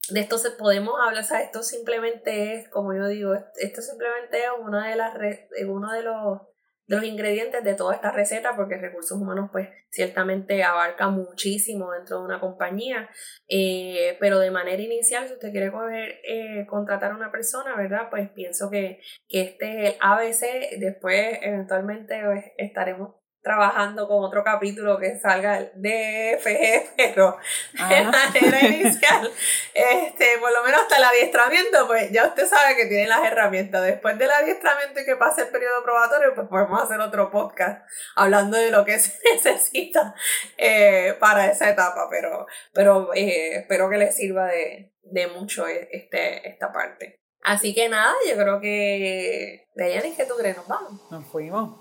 Speaker 2: de esto se podemos hablar, o sea, esto simplemente es, como yo digo, esto simplemente es una de las, uno de los los ingredientes de toda esta receta, porque recursos humanos pues ciertamente abarca muchísimo dentro de una compañía, eh, pero de manera inicial, si usted quiere coger, eh, contratar a una persona, ¿verdad? Pues pienso que, que este es el ABC, después eventualmente pues, estaremos trabajando con otro capítulo que salga el DFG, pero de manera inicial, este, por lo menos hasta el adiestramiento, pues ya usted sabe que tiene las herramientas. Después del adiestramiento y que pase el periodo probatorio, pues podemos hacer otro podcast hablando de lo que se necesita eh, para esa etapa, pero, pero eh, espero que les sirva de, de mucho este, esta parte. Así que nada, yo creo que... Deyanis, ¿qué tú crees? Nos vamos.
Speaker 1: Nos fuimos.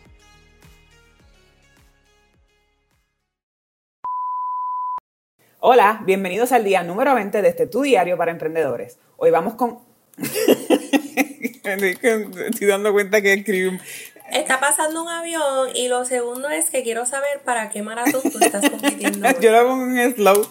Speaker 1: Hola, bienvenidos al día número 20 de este Tu Diario para Emprendedores. Hoy vamos con... Estoy dando cuenta que escribí
Speaker 2: Está pasando un avión y lo segundo es que quiero saber para qué maratón tú estás compitiendo.
Speaker 1: Yo lo pongo en slow.